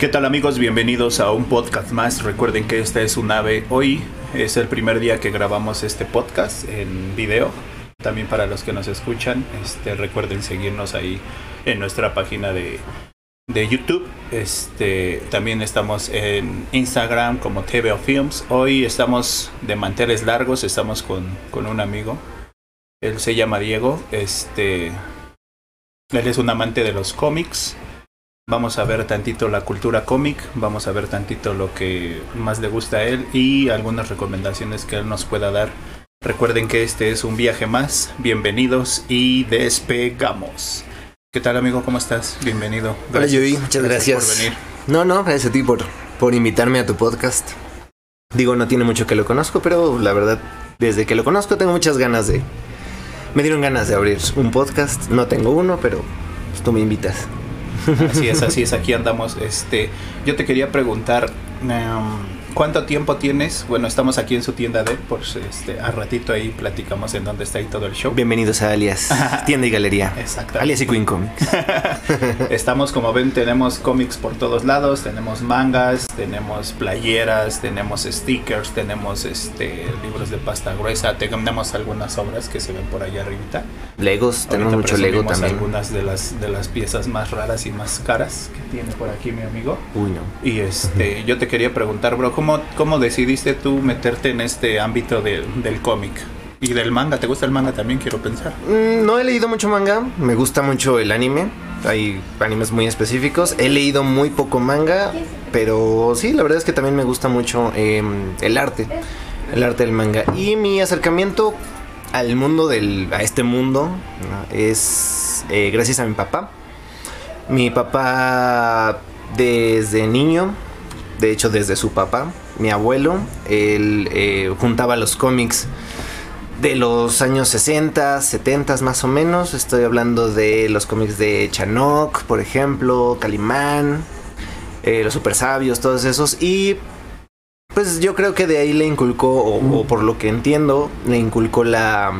¿Qué tal amigos? Bienvenidos a un podcast más. Recuerden que esta es un ave. Hoy es el primer día que grabamos este podcast en video. También para los que nos escuchan, este, recuerden seguirnos ahí en nuestra página de, de YouTube. Este, también estamos en Instagram como TVO Films. Hoy estamos de manteles largos, estamos con, con un amigo. Él se llama Diego. Este, él es un amante de los cómics. Vamos a ver tantito la cultura cómic, vamos a ver tantito lo que más le gusta a él y algunas recomendaciones que él nos pueda dar. Recuerden que este es un viaje más. Bienvenidos y despegamos. ¿Qué tal amigo? ¿Cómo estás? Bienvenido. Hola Yui, muchas gracias. por venir. No, no, gracias a ti por, por invitarme a tu podcast. Digo, no tiene mucho que lo conozco, pero la verdad, desde que lo conozco tengo muchas ganas de... Me dieron ganas de abrir un podcast. No tengo uno, pero pues, tú me invitas. Así es, así es, aquí andamos. Este, yo te quería preguntar, em, ¿cuánto tiempo tienes? Bueno, estamos aquí en su tienda de, por este, a ratito ahí platicamos en dónde está ahí todo el show. Bienvenidos a Alias, tienda y galería. Exacto. Alias y Queen Comics. Estamos, como ven, tenemos cómics por todos lados, tenemos mangas, tenemos playeras, tenemos stickers, tenemos este libros de pasta gruesa, tenemos algunas obras que se ven por allá arribita. Legos, tenemos Ahorita mucho Lego también. algunas de las de las piezas más raras y más caras que tiene por aquí mi amigo. Uy, no. Y este, yo te quería preguntar, bro, ¿cómo, decidiste tú meterte en este ámbito de- del cómic? Y del manga, ¿te gusta el manga también? Quiero pensar. Mm, No he leído mucho manga, me gusta mucho el anime. Hay animes muy específicos. He leído muy poco manga, pero sí, la verdad es que también me gusta mucho eh, el arte, el arte del manga. Y mi acercamiento al mundo del, a este mundo es eh, gracias a mi papá. Mi papá desde niño, de hecho desde su papá, mi abuelo, él eh, juntaba los cómics de los años 60, 70 más o menos. Estoy hablando de los cómics de Chanok, por ejemplo, Calimán, eh, los super sabios, todos esos. Y pues yo creo que de ahí le inculcó, o, o por lo que entiendo, le inculcó la...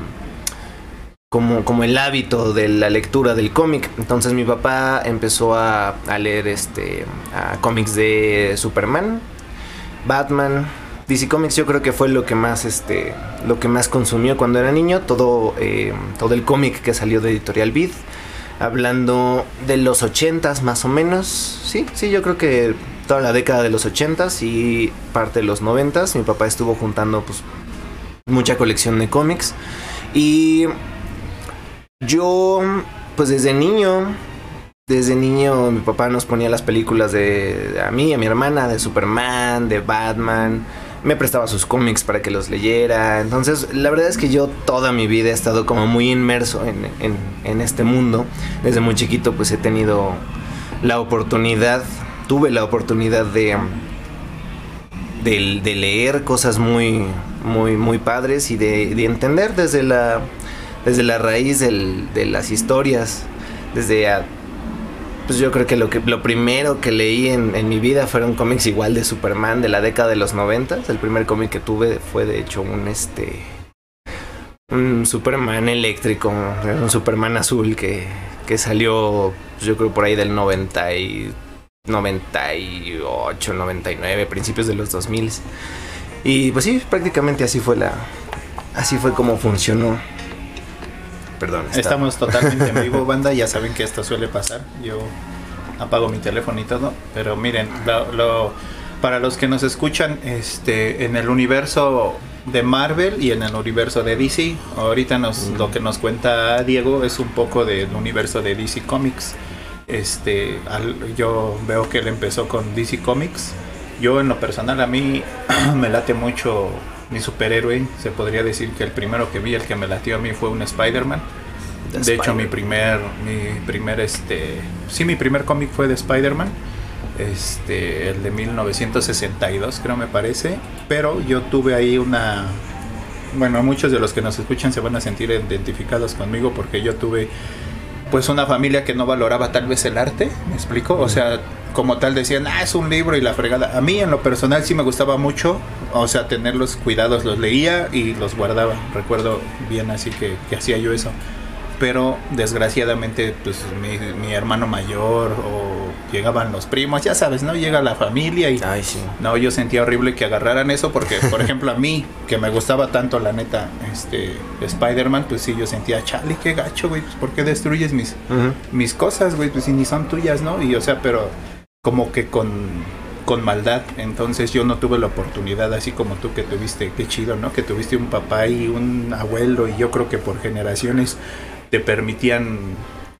Como, como el hábito de la lectura del cómic. Entonces mi papá empezó a, a leer este cómics de Superman, Batman, DC Comics. Yo creo que fue lo que más este lo que más consumió cuando era niño todo eh, todo el cómic que salió de Editorial Vid hablando de los 80s más o menos. Sí sí yo creo que toda la década de los 80s y parte de los 90s mi papá estuvo juntando pues mucha colección de cómics. Y yo pues desde niño desde niño mi papá nos ponía las películas de, a mí, a mi hermana, de Superman, de Batman. Me prestaba sus cómics para que los leyera. Entonces, la verdad es que yo toda mi vida he estado como muy inmerso en, en- este mundo. Desde muy chiquito pues he tenido la oportunidad, tuve la oportunidad de, de, leer cosas muy, muy, muy padres y de entender desde la, desde la raíz de las historias. Desde a- pues yo creo que lo que lo primero que leí en, en mi vida fueron cómics igual de Superman de la década de los 90. El primer cómic que tuve fue de hecho un este un Superman eléctrico, un Superman azul que, que salió pues, yo creo por ahí del 90 y 98, 99, principios de los 2000. Y pues sí, prácticamente así fue la así fue como funcionó. Perdón, está- Estamos totalmente en vivo, banda. Ya saben que esto suele pasar. Yo apago mi teléfono y todo. Pero miren, lo- lo- para los que nos escuchan, este, en el universo de Marvel y en el universo de DC, ahorita nos, lo que nos cuenta Diego es un poco del universo de DC Comics. Este, al- yo veo que él empezó con DC Comics. Yo en lo personal a mí me late mucho mi superhéroe. Se podría decir que el primero que vi, el que me latió a mí fue un Spider-Man. De hecho, mi primer, mi primer, este, sí, mi primer cómic fue de Spider-Man, este, el de 1962, creo me parece. Pero yo tuve ahí una, bueno, muchos de los que nos escuchan se van a sentir identificados conmigo porque yo tuve, pues, una familia que no valoraba tal vez el arte, ¿me explico? O sea, como tal decían, ah, es un libro y la fregada. A mí en lo personal sí me gustaba mucho, o sea, tenerlos cuidados, los leía y los guardaba. Recuerdo bien así que, que hacía yo eso. Pero desgraciadamente pues mi, mi, hermano mayor o llegaban los primos, ya sabes, ¿no? Llega la familia y Ay, sí. no, yo sentía horrible que agarraran eso porque, por ejemplo, a mí, que me gustaba tanto la neta, este, Spider-Man, pues sí, yo sentía, chale, qué gacho, güey, pues ¿por qué destruyes mis, mis cosas, güey? Pues si ni son tuyas, ¿no? Y o sea, pero como que con, con maldad, entonces yo no tuve la oportunidad así como tú que tuviste, qué chido, ¿no? Que tuviste un papá y un abuelo y yo creo que por generaciones te permitían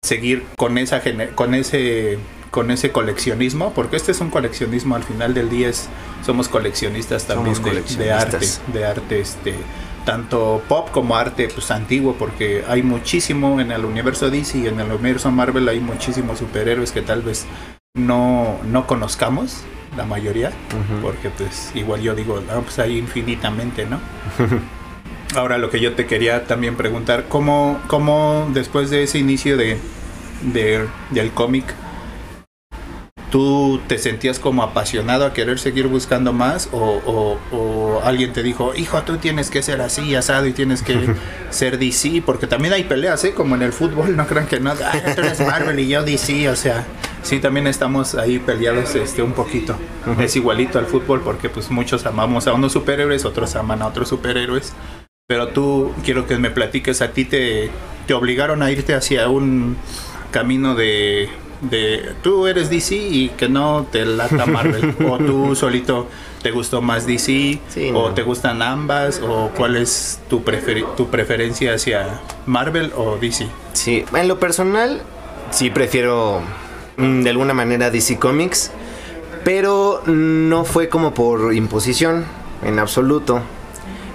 seguir con esa con ese con ese coleccionismo, porque este es un coleccionismo al final del día es somos coleccionistas también Somos de- arte, de arte este tanto pop como arte pues antiguo porque hay muchísimo en el universo DC y en el universo Marvel hay muchísimos superhéroes que tal vez no no conozcamos la mayoría porque pues igual yo digo, ah, pues hay infinitamente, ¿no? Ahora lo que yo te quería también preguntar, ¿cómo, cómo después de ese inicio de, de- del cómic, tú te sentías como apasionado a querer seguir buscando más o, o- o alguien te dijo, hijo, tú tienes que ser así, asado y tienes que ser DC? Porque también hay peleas, ¿eh? Como en el fútbol, no crean que no, "Ay, tú eres Marvel y yo DC, o sea, sí, también estamos ahí peleados este, un poquito. Es igualito al fútbol porque pues muchos amamos a unos superhéroes, otros aman a otros superhéroes. Pero tú quiero que me platiques, a ti te, te obligaron a irte hacia un camino de, de tú eres DC y que no te lata Marvel. o tú solito te gustó más DC, Sí, o no. te gustan ambas, o cuál es tu, tu preferencia hacia Marvel o DC. Sí, en lo personal, sí prefiero mm, de alguna manera DC Comics, pero no fue como por imposición, en absoluto.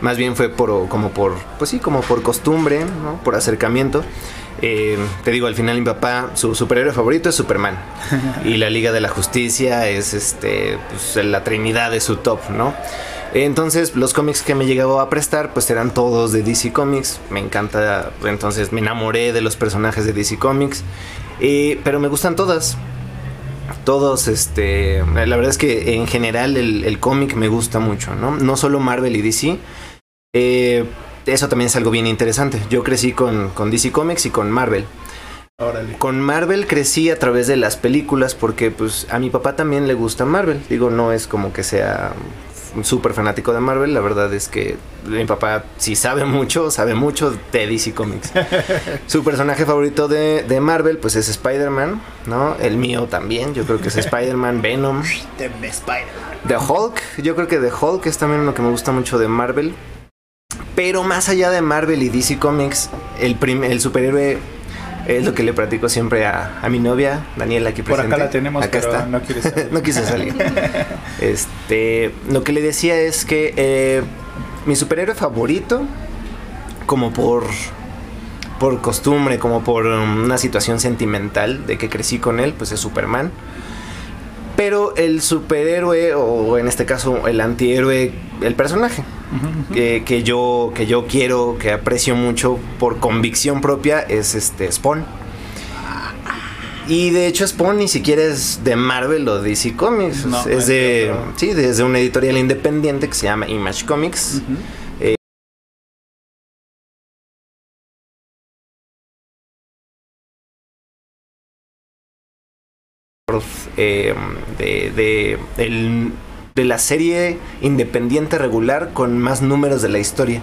Más bien fue por, como por, pues sí, como por costumbre, ¿no? por acercamiento. Eh, te digo, al final mi papá, su superhéroe favorito es Superman. y la Liga de la Justicia es este, pues, la trinidad de su top, ¿no? Entonces, los cómics que me llegaba a prestar, pues eran todos de DC Comics. Me encanta, entonces me enamoré de los personajes de DC Comics. Eh, pero me gustan todas. Todos, este. La verdad es que en general el, el cómic me gusta mucho, ¿no? No solo Marvel y DC. Eh, eso también es algo bien interesante. Yo crecí con, con DC Comics y con Marvel. Órale. Con Marvel crecí a través de las películas porque pues a mi papá también le gusta Marvel. Digo, no es como que sea un súper fanático de Marvel. La verdad es que mi papá sí sabe mucho, sabe mucho de DC Comics. Su personaje favorito de, de Marvel pues es Spider-Man, ¿no? El mío también, yo creo que es Spider-Man, Venom. The Hulk, yo creo que The Hulk es también uno que me gusta mucho de Marvel. Pero más allá de Marvel y DC Comics, el, el superhéroe es lo que le platico siempre a, a mi novia, Daniela, aquí Por presente. acá la tenemos, Acá pero está. no quiere salir. no quise salir. Este, lo que le decía es que eh, mi superhéroe favorito, como por por costumbre, como por um, una situación sentimental de que crecí con él, pues es Superman. Pero el superhéroe, o en este caso el antihéroe, el personaje que, que yo, que yo quiero, que aprecio mucho por convicción propia, es este Spawn. Y de hecho Spawn ni siquiera es de Marvel o DC Comics, No, es de, sí, desde una editorial independiente que se llama Image Comics. Ujú. Eh, de, de, el- de la serie independiente regular con más números de la historia.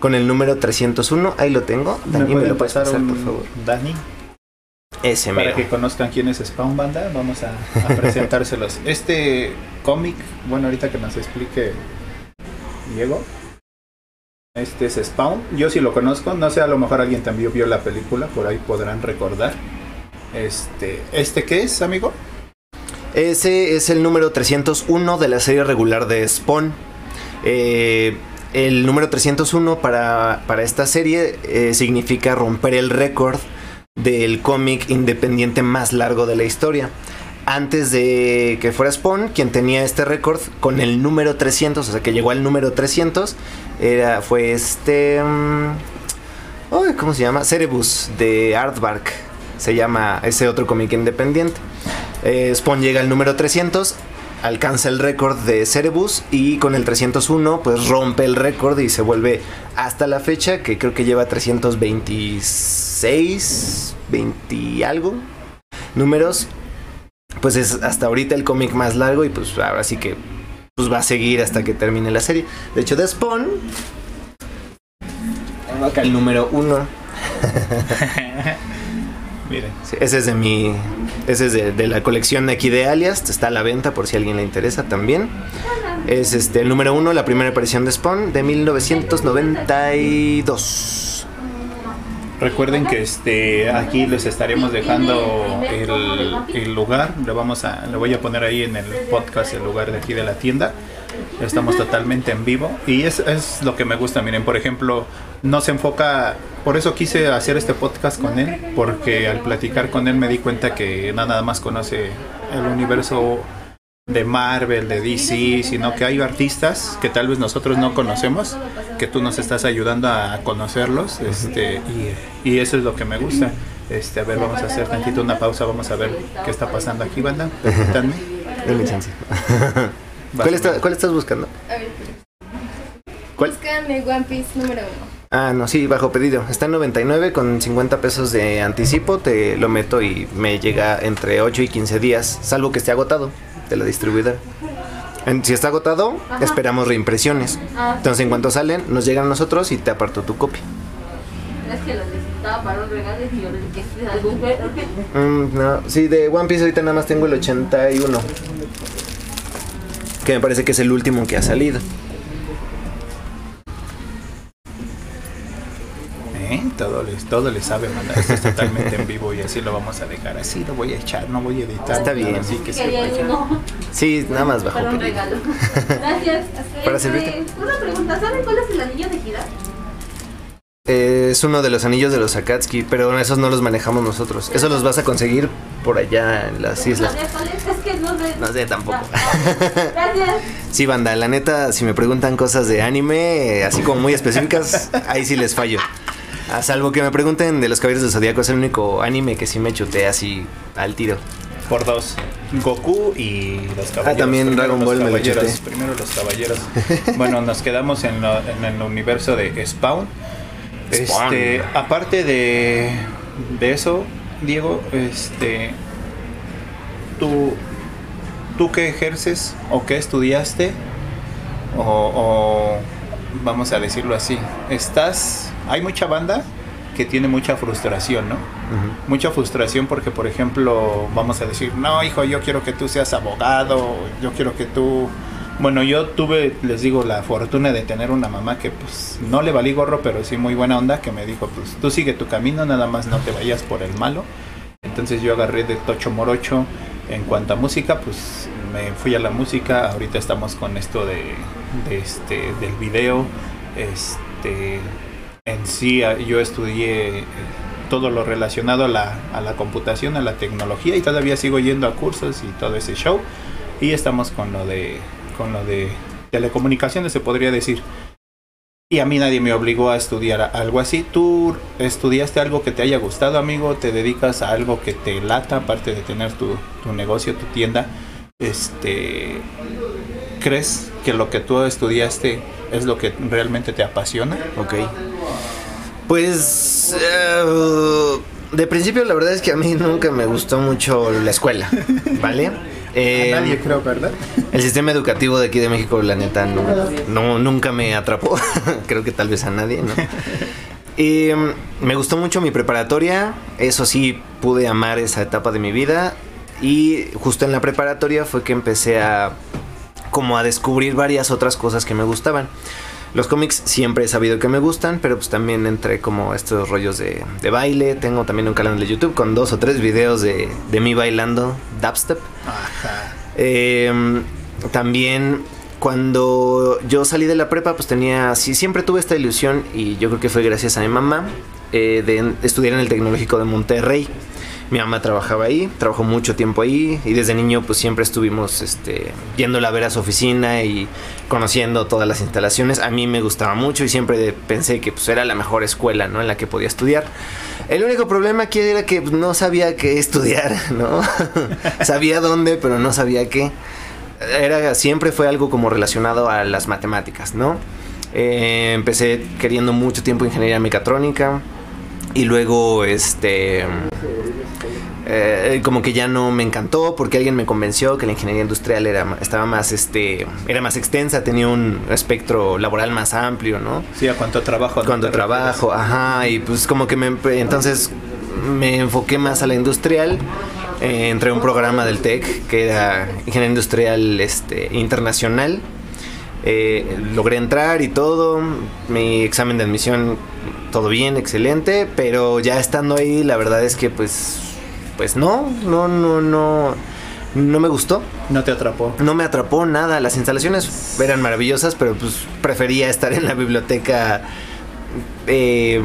Con el número 301, ahí lo tengo. Dani, ¿me, lo puedes pasar, un por favor? Dani? Ese Para mero. que conozcan quién es Spawn Banda, vamos a, a presentárselos. Este cómic, bueno, ahorita que nos explique Diego. Este es Spawn. Yo sí lo conozco, no sé, a lo mejor alguien también vio la película, por ahí podrán recordar. Este, ¿este qué es, amigo? Ese es el número 301 de la serie regular de Spawn. Eh, el número 301 para, para esta serie eh, significa romper el récord del cómic independiente más largo de la historia. Antes de que fuera Spawn, quien tenía este récord con el número 300, o sea que llegó al número 300, era, fue este... mm, ¿Cómo se llama? Cerebus de Artbark. Se llama ese otro cómic independiente. Eh, Spawn llega al número 300. alcanza el récord de Cerebus y con el 301 pues rompe el récord y se vuelve hasta la fecha que creo que lleva 326, 20 y algo números. Pues es hasta ahorita el cómic más largo y pues ahora sí que pues va a seguir hasta que termine la serie. De hecho, de Spawn tengo acá el número uno. Miren. Sí, ese es de mi. Ese es de, de la colección de aquí de Alias. Está a la venta por si a alguien le interesa también. Es este el número uno, la primera aparición de Spawn de 1992. Recuerden que este aquí les estaremos dejando el, el lugar. Le vamos a, le voy a poner ahí en el podcast el lugar de aquí de la tienda. Estamos totalmente en vivo y es, es lo que me gusta. Miren, por ejemplo, no se enfoca. Por eso quise hacer este podcast con él, porque al platicar con él me di cuenta que no nada más conoce el universo de Marvel, de DC, sino que hay artistas que tal vez nosotros no conocemos, que tú nos estás ayudando a conocerlos, este, y, y eso es lo que me gusta. Este, a ver, vamos a hacer tantito una pausa, vamos a ver qué está pasando aquí, banda. Permítanme. Chance. ¿Cuál, está- cuál estás buscando? ¿Cuál? buscan el One Piece número uno. Ah, no, sí, bajo pedido. Está en 99 con 50 pesos de anticipo. Te lo meto y me llega entre 8 y 15 días, salvo que esté agotado de la distribuidora. En- Si está agotado, esperamos reimpresiones. Ah. Entonces, en cuanto salen, nos llegan a nosotros y te aparto tu copia. Es que lo necesitaba para un regalo y yo le dije algún. Mm, no, sí, de One Piece ahorita nada más tengo el 81. Que me parece que es el último que ha salido. Todo les, todo les sabe, manda. Esto es totalmente en vivo y así lo vamos a dejar. Así lo voy a echar, no voy a editar. Está bien. Así que vaya. uno Sí, nada más bajo para un pedido. regalo. Gracias. Para Este, servirte. Una pregunta, ¿saben cuál es el anillo de Gira? Eh, es uno de los anillos de los Akatsuki, pero esos no los manejamos nosotros. Esos los vas a conseguir por allá en las islas. ¿Sabes cuál es? Es que no sé. No sé tampoco. Gracias. Sí, banda, la neta, si me preguntan cosas de anime, así como muy específicas, ahí sí les fallo. A salvo que me pregunten de los Caballeros del Zodíaco, es el único anime que sí me chuté así al tiro. Por dos. Goku y los caballeros. también Primero Dragon los Ball me lo chuté. Primero los caballeros. bueno, nos quedamos en, lo- en el universo de Spawn. Spawn. Este, aparte de, de eso, Diego, este, tú, tú qué ejerces o qué estudiaste o, o vamos a decirlo así, estás, hay mucha banda que tiene mucha frustración, ¿no? mucha frustración porque, por ejemplo, vamos a decir, no, hijo, yo quiero que tú seas abogado, yo quiero que tú... Bueno, yo tuve, les digo, la fortuna de tener una mamá que pues no le valí gorro, pero sí muy buena onda, que me dijo, pues tú sigue tu camino, nada más no te vayas por el malo. Entonces yo agarré de Tocho Morocho. En cuanto a música, pues me fui a la música. Ahorita estamos con esto de, de este, del video. Este, en sí, a- yo estudié eh, todo lo relacionado a la, a la computación, a la tecnología y todavía sigo yendo a cursos y todo ese show. Y estamos con lo de, con lo de telecomunicaciones, se podría decir. Y a mí nadie me obligó a estudiar algo así. ¿Tú estudiaste algo que te haya gustado, amigo? ¿Te dedicas a algo que te lata, aparte de tener tu, tu negocio, tu tienda? Este, ¿Crees que lo que tú estudiaste es lo que realmente te apasiona? Ok. Pues eh, de principio la verdad es que a mí nunca me gustó mucho la escuela, ¿vale? Eh, a nadie creo, ¿verdad? El sistema educativo de aquí de México, la neta, no, no- nunca me atrapó. Creo que tal vez a nadie, ¿no? Y, mm, me gustó mucho mi preparatoria. Eso sí, pude amar esa etapa de mi vida. Y justo en la preparatoria fue que empecé a como a descubrir varias otras cosas que me gustaban. Los cómics siempre he sabido que me gustan, pero pues también entré como estos rollos de, de baile. Tengo también un canal de YouTube con dos o tres videos de, de mí bailando dubstep. Ajá. Eh, también cuando yo salí de la prepa, pues tenía, sí, siempre tuve esta ilusión y yo creo que fue gracias a mi mamá eh, de estudiar en el Tecnológico de Monterrey. Mi mamá trabajaba ahí, trabajó mucho tiempo ahí y desde niño pues siempre estuvimos este, yéndola a ver a su oficina y conociendo todas las instalaciones. A mí me gustaba mucho y siempre pensé que pues, era la mejor escuela ¿no? en la que podía estudiar. El único problema aquí era que pues, no sabía qué estudiar, ¿no? sabía dónde, pero no sabía qué. era, siempre fue algo como relacionado a las matemáticas, ¿no? Eh, empecé queriendo mucho tiempo ingeniería mecatrónica y luego este eh, como que ya no me encantó porque alguien me convenció que la ingeniería industrial era estaba más este era más extensa tenía un espectro laboral más amplio no sí a cuánto trabajo ¿no? cuánto trabajo ajá y pues como que me entonces me enfoqué más a la industrial eh, entré a un programa del TEC que era ingeniería industrial este internacional eh, logré entrar y todo mi examen de admisión todo bien excelente pero ya estando ahí la verdad es que pues pues no, no, no, no, no me gustó. No te atrapó. No me atrapó nada. Las instalaciones eran maravillosas, pero pues prefería estar en la biblioteca eh,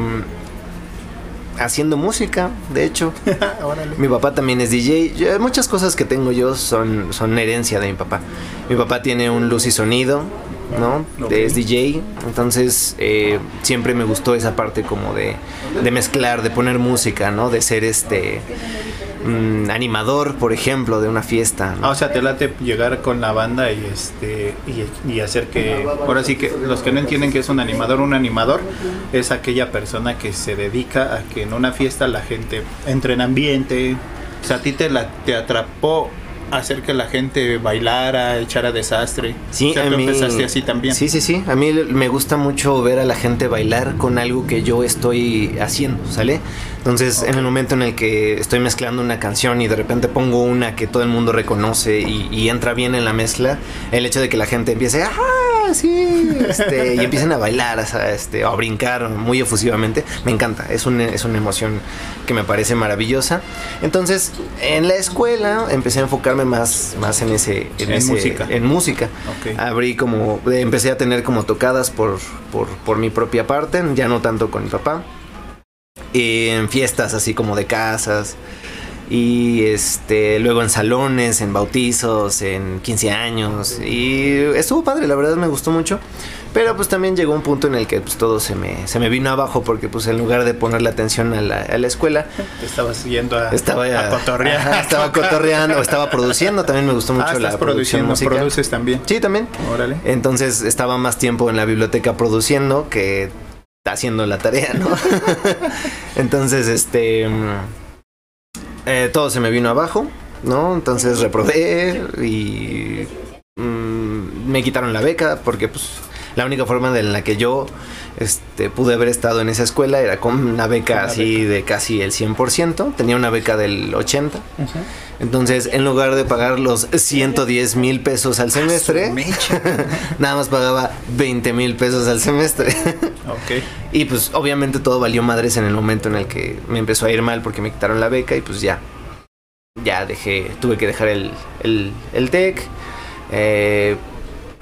haciendo música, de hecho. mi papá también es DJ. muchas cosas que tengo yo son, son herencia de mi papá. Mi papá tiene un luz y sonido, ¿no? Es DJ, entonces eh, siempre me gustó esa parte como de, de mezclar, de poner música, ¿no? De ser este Mm, animador, por ejemplo, de una fiesta. Ah, o sea, te late llegar con la banda y este y, hacer que ahora sí que los que no entienden que es un animador, un animador es aquella persona que se dedica a que en una fiesta la gente entre en ambiente. O sea, a ti te la te atrapó hacer que la gente bailara, echara desastre. Sí, a mí, empezaste así también. Sí, sí, sí. A mí me gusta mucho ver a la gente bailar con algo que yo estoy haciendo, ¿sale? Entonces, en el momento en el que estoy mezclando una canción y de repente pongo una que todo el mundo reconoce y, entra bien en la mezcla, el hecho de que la gente empiece, ¡ah! Sí, este, y empiecen a bailar, este, o a brincar muy efusivamente, me encanta. Es una, es una emoción que me parece maravillosa. Entonces, en la escuela empecé a enfocarme más, más en ese, en, música. En música. Abrí como, empecé a tener como tocadas por, por, por mi propia parte, ya no tanto con mi papá en fiestas así como de casas y este luego en salones, en bautizos, en 15 años y estuvo padre, la verdad me gustó mucho. Pero pues también llegó un punto en el que pues todo se me, se me vino abajo porque pues en lugar de ponerle atención a la, a la escuela... Estabas yendo a, estaba a cotorrear. estaba cotorreando, estaba produciendo, también me gustó mucho ah, la producción musical. ¿Produces también? Sí, también. Órale. Entonces estaba más tiempo en la biblioteca produciendo que haciendo la tarea, ¿no? Entonces, este... Eh, todo se me vino abajo, ¿no? Entonces reprobé y mm, me quitaron la beca porque pues la única forma en la que yo este, pude haber estado en esa escuela era con una beca así de casi el 100%, tenía una beca del 80%. Entonces, en lugar de pagar los 110 mil pesos al semestre, nada más pagaba 20 mil pesos al semestre. Y pues obviamente todo valió madres en el momento en el que me empezó a ir mal porque me quitaron la beca y pues ya, ya dejé, tuve que dejar el, el, el TEC. Eh,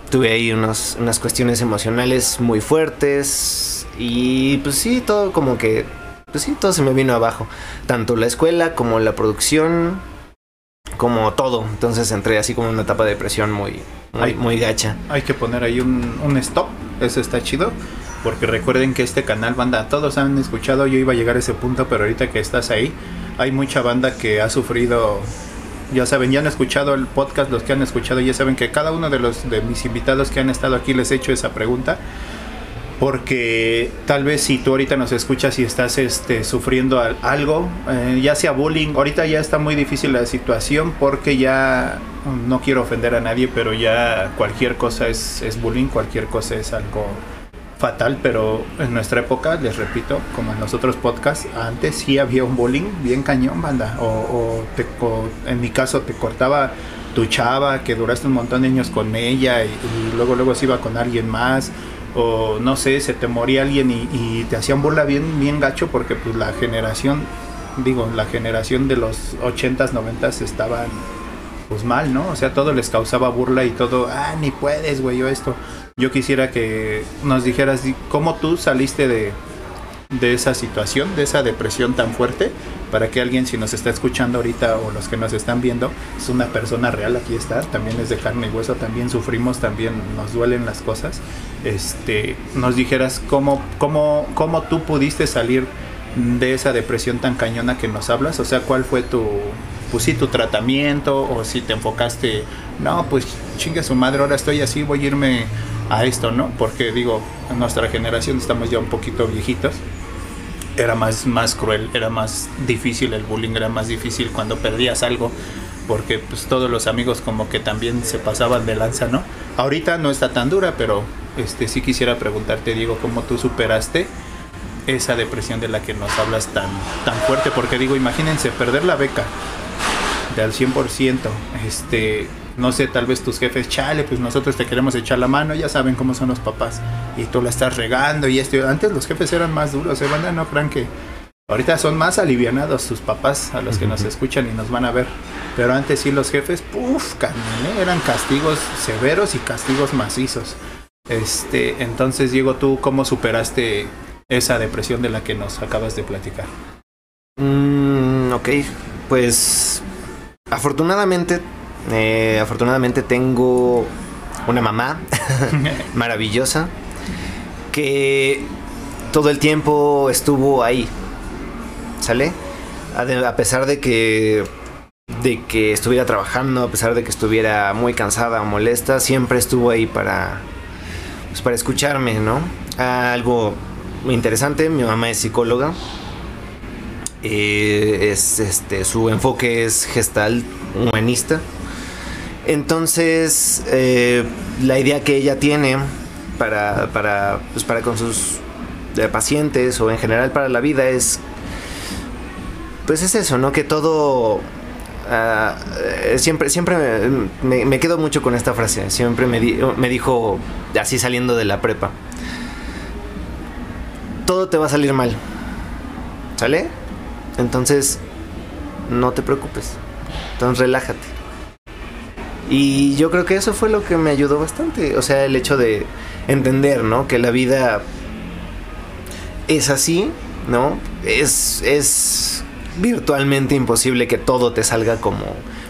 tuve ahí unos, unas cuestiones emocionales muy fuertes y pues sí, todo como que, pues sí, todo se me vino abajo. Tanto la escuela como la producción, como todo. Entonces entré así como en una etapa de depresión muy, muy, muy gacha. Hay que poner ahí un, un stop, eso está chido. Porque recuerden que este canal, banda, todos han escuchado, yo iba a llegar a ese punto, pero ahorita que estás ahí, hay mucha banda que ha sufrido ya saben, ya han escuchado el podcast, los que han escuchado ya saben que cada uno de los de mis invitados que han estado aquí les he hecho esa pregunta. Porque tal vez si tú ahorita nos escuchas y estás este, sufriendo algo, eh, ya sea bullying, ahorita ya está muy difícil la situación porque ya no quiero ofender a nadie, pero ya cualquier cosa es, es bullying, cualquier cosa es algo fatal, pero en nuestra época, les repito, como en los otros podcasts, antes sí había un bullying bien cañón, banda. O, te, en mi caso te cortaba tu chava, que duraste un montón de años con ella y, luego luego se iba con alguien más. O no sé, se te moría alguien y, te hacían burla bien, bien gacho porque pues la generación, digo, la generación de los 80s, 90s estaban pues mal, ¿no? O sea, todo les causaba burla y todo, ah, ni puedes, güey, yo esto. Yo quisiera que nos dijeras cómo tú saliste de, de esa situación, de esa depresión tan fuerte, para que alguien, si nos está escuchando ahorita o los que nos están viendo, es una persona real, aquí está, también es de carne y hueso, también sufrimos, también nos duelen las cosas, este, nos dijeras cómo, cómo, cómo tú pudiste salir de esa depresión tan cañona que nos hablas, o sea, cuál fue tu, pues sí, tu tratamiento o si te enfocaste, no, pues chingue su madre, ahora estoy así, voy a irme a esto, ¿no? Porque digo, en nuestra generación estamos ya un poquito viejitos. Era más, más cruel, era más difícil el bullying, era más difícil cuando perdías algo, porque pues todos los amigos como que también se pasaban de lanza, ¿no? Ahorita no está tan dura, pero este sí quisiera preguntarte, Diego, ¿cómo tú superaste esa depresión de la que nos hablas tan, tan fuerte? Porque digo, imagínense, perder la beca de al 100%, este, no sé, tal vez tus jefes, chale, pues nosotros te queremos echar la mano, ya saben cómo son los papás, y tú la estás regando y esto. Antes los jefes eran más duros, ¿eh, banda? No crean que ahorita son más alivianados sus papás a los que nos escuchan y nos van a ver. Pero antes sí los jefes, puff, ¿eh? eran castigos severos y castigos macizos. Este, entonces, Diego, ¿tú cómo superaste esa depresión de la que nos acabas de platicar? Mm, ok, pues afortunadamente eh, afortunadamente tengo una mamá maravillosa que todo el tiempo estuvo ahí. ¿Sale? A pesar de que de que estuviera trabajando, a pesar de que estuviera muy cansada o molesta, siempre estuvo ahí para pues, para escucharme, ¿no? Algo interesante, mi mamá es psicóloga. Eh, es este su enfoque es gestal humanista entonces, eh, la idea que ella tiene para, para, pues para con sus eh, pacientes o en general para la vida es, pues es eso, ¿no? Que todo... Ah, siempre siempre me, me, quedo mucho con esta frase. Siempre me, me dijo, así saliendo de la prepa, todo te va a salir mal. ¿Sale? Entonces, no te preocupes. Entonces, relájate. Y yo creo que eso fue lo que me ayudó bastante. O sea, el hecho de entender, ¿no? Que la vida es así, ¿no? Es, es virtualmente imposible que todo te salga como,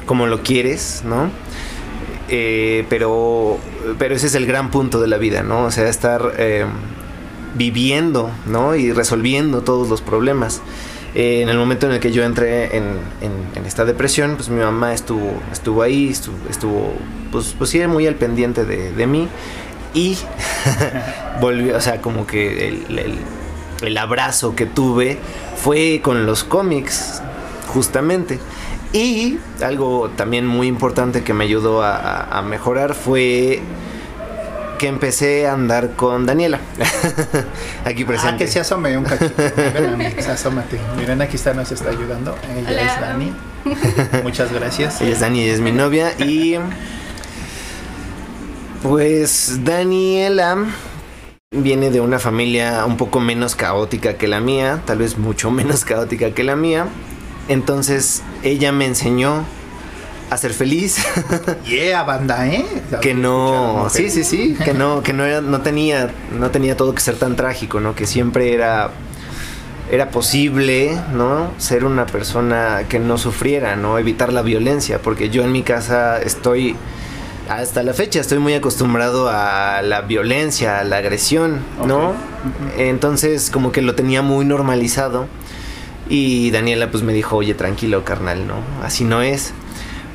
como lo quieres, ¿no? Eh, pero, pero ese es el gran punto de la vida, ¿no? O sea, estar eh, viviendo, ¿no? Y resolviendo todos los problemas. Eh, en el momento en el que yo entré en, esta depresión, pues mi mamá estuvo, estuvo ahí, estuvo, pues, pues sí, muy al pendiente de, mí. Y volvió, o sea, como que el, abrazo que tuve fue con los cómics, justamente. Y algo también muy importante que me ayudó a mejorar fue que empecé a andar con Daniela. aquí presente. Ah, que se asome un cachito. Miren, asómate. Miren, aquí está, nos está ayudando. Ella es Dani. Muchas gracias. Ella es Dani, es mi novia. Y. Pues Daniela viene de una familia un poco menos caótica que la mía, tal vez mucho menos caótica que la mía. Entonces ella me enseñó a ser feliz. yeah, banda, ¿eh? que no, sí, sí, sí, que no, que no era, no tenía, no tenía todo que ser tan trágico, ¿no? Que siempre era, era posible, ¿no? Ser una persona que no sufriera, ¿no? Evitar la violencia, porque yo en mi casa estoy, hasta la fecha, estoy muy acostumbrado a la violencia, a la agresión, ¿no? Entonces, como que lo tenía muy normalizado. Y Daniela pues me dijo, oye, tranquilo, carnal, ¿no? Así no es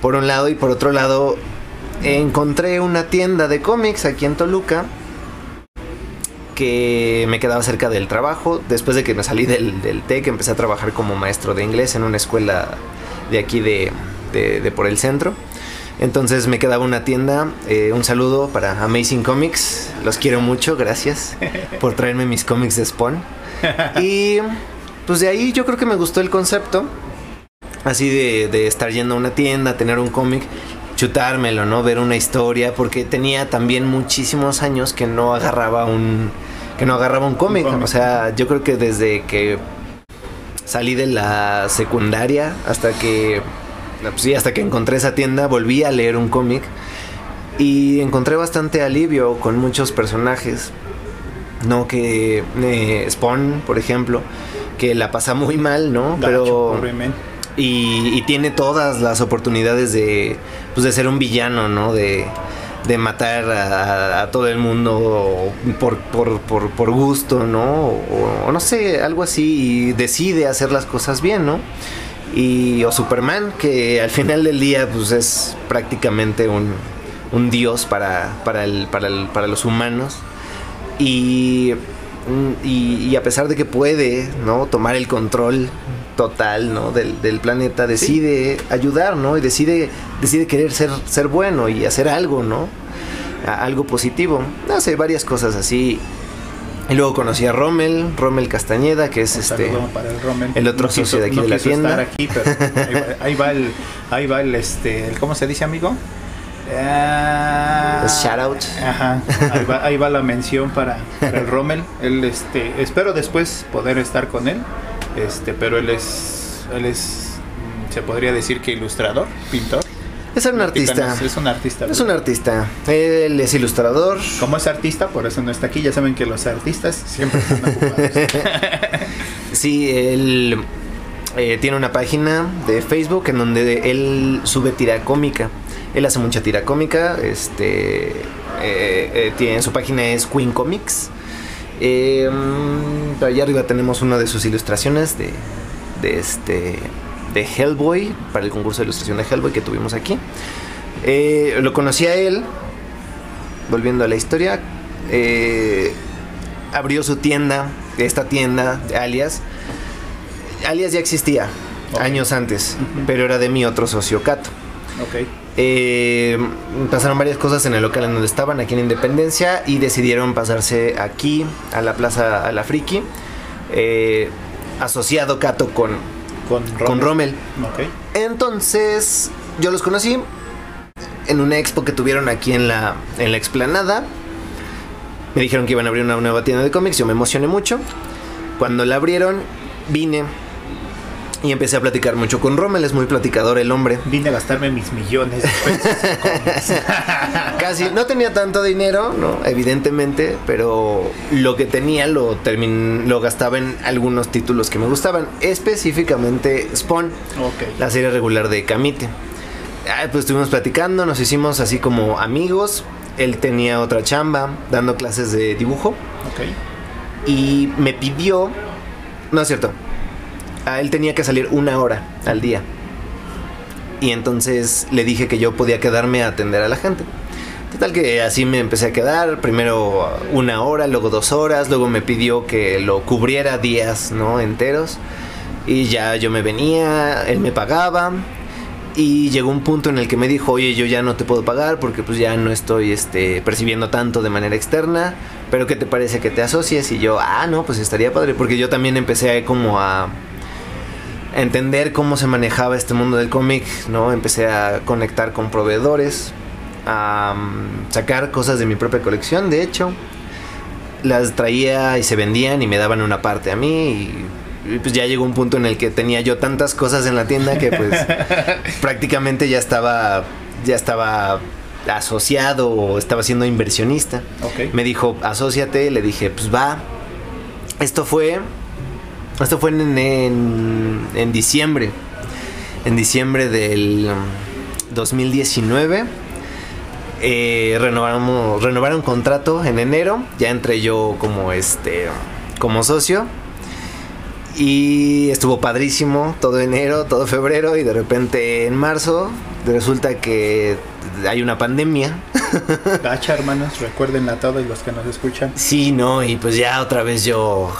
por un lado y por otro lado encontré una tienda de cómics aquí en Toluca que me quedaba cerca del trabajo. Después de que me salí del, del TEC, empecé a trabajar como maestro de inglés en una escuela de aquí de, por el centro. Entonces me quedaba una tienda. Eh, un saludo para Amazing Comics. Los quiero mucho, gracias por traerme mis cómics de Spawn. Y pues de ahí yo creo que me gustó el concepto así de, estar yendo a una tienda, tener un cómic, chutármelo, ¿no? Ver una historia, porque tenía también muchísimos años que no agarraba un que no agarraba un cómic, o sea, yo creo que desde que salí de la secundaria hasta que pues sí, hasta que encontré esa tienda, volví a leer un cómic y encontré bastante alivio con muchos personajes. No que eh, Spawn, por ejemplo, que la pasa muy mal, ¿no? Pero y, tiene todas las oportunidades de, pues de ser un villano, ¿no? De, de matar a, todo el mundo por, por, por, por gusto, ¿no? O, no sé, algo así, y decide hacer las cosas bien, ¿no? y o Superman, que al final del día pues es prácticamente un, un dios para, para, el, para, el- para los humanos. Y, y, y a pesar de que puede ¿no? tomar el control total ¿no? del, del planeta, decide ayudar, ¿no? Y decide, decide querer ser, ser bueno y hacer algo, ¿no? A- algo positivo. No sé, varias cosas así. Y luego conocí a Rommel, Rommel Castañeda, que es Un este... para el Rommel. el otro socio de aquí de la tienda. estar aquí, pero ahí va, ahí va el, ahí va el, este, el- ¿cómo se dice, amigo? Ah, Shout out. Ajá, ahí va, ahí va la mención para, para el Rommel. Él, este, espero después poder estar con él, este, pero él es, él es, mm, se podría decir que ilustrador, pintor. Es un artista. Es un artista. Es un artista. Él es ilustrador. Como es artista, por eso no está aquí. Ya saben que los artistas siempre están ocupados. Sí, él eh, tiene una página de Facebook en donde él sube tira cómica. Él hace mucha tira cómica. Este, eh, eh, tiene, su página es Queen Comics. Eh, mm, allá arriba tenemos una de sus ilustraciones de, de este de Hellboy para el concurso de ilustración de Hellboy que tuvimos aquí. Eh, lo conocí a él, volviendo a la historia, abrió su tienda, esta tienda, alias. Alias ya existía años antes, pero era de mi otro socio Cato. Ok. Eh, pasaron varias cosas en el local en donde estaban, aquí en Independencia, y decidieron pasarse aquí, a la plaza, a la Friki, eh, asociado Cato con, Con con Rommel. Entonces, yo los conocí en una expo que tuvieron aquí en la, en la explanada. Me dijeron que iban a abrir una nueva tienda de cómics, yo me emocioné mucho. Cuando la abrieron, vine y empecé a platicar mucho con Rommel, es muy platicador el hombre. Vine a gastarme mis millones de pesos. Casi, no tenía tanto dinero, ¿no? Evidentemente, pero lo que tenía lo, termin- lo gastaba en algunos títulos que me gustaban, específicamente Spawn. ok. la serie regular de Camite. Ah, pues estuvimos platicando, nos hicimos así como amigos. Él tenía otra chamba dando clases de dibujo Ok. y me pidió, no es cierto, a él tenía que salir una hora al día. Y entonces le dije que yo podía quedarme a atender a la gente. Total que así me empecé a quedar, primero una hora, luego dos horas, luego me pidió que lo cubriera días, ¿no? Enteros. Y ya yo me venía, él me pagaba. Y llegó un punto en el que me dijo, oye, yo ya no te puedo pagar porque pues ya no estoy este, percibiendo tanto de manera externa, pero ¿qué te parece que te asocies? Y yo, ah, no, pues estaría padre, porque yo también empecé como a entender cómo se manejaba este mundo del cómic, ¿no? Empecé a conectar con proveedores, a mm, sacar cosas de mi propia colección, de hecho. Las traía y se vendían y me daban una parte a mí y, y pues ya llegó un punto en el que tenía yo tantas cosas en la tienda que pues prácticamente ya estaba ya estaba asociado o estaba siendo inversionista. Ok. Me dijo, asóciate, le dije, pues va. Esto fue. Esto fue en, en, en diciembre. En diciembre del um, 2019. Eh, renovamos, renovaron contrato en enero. Ya entré yo como este. como socio. Y estuvo padrísimo todo enero, todo febrero. Y de repente en marzo. Resulta que hay una pandemia. Gacha, hermanos, recuerden a todos los que nos escuchan. Sí, no, y pues ya otra vez yo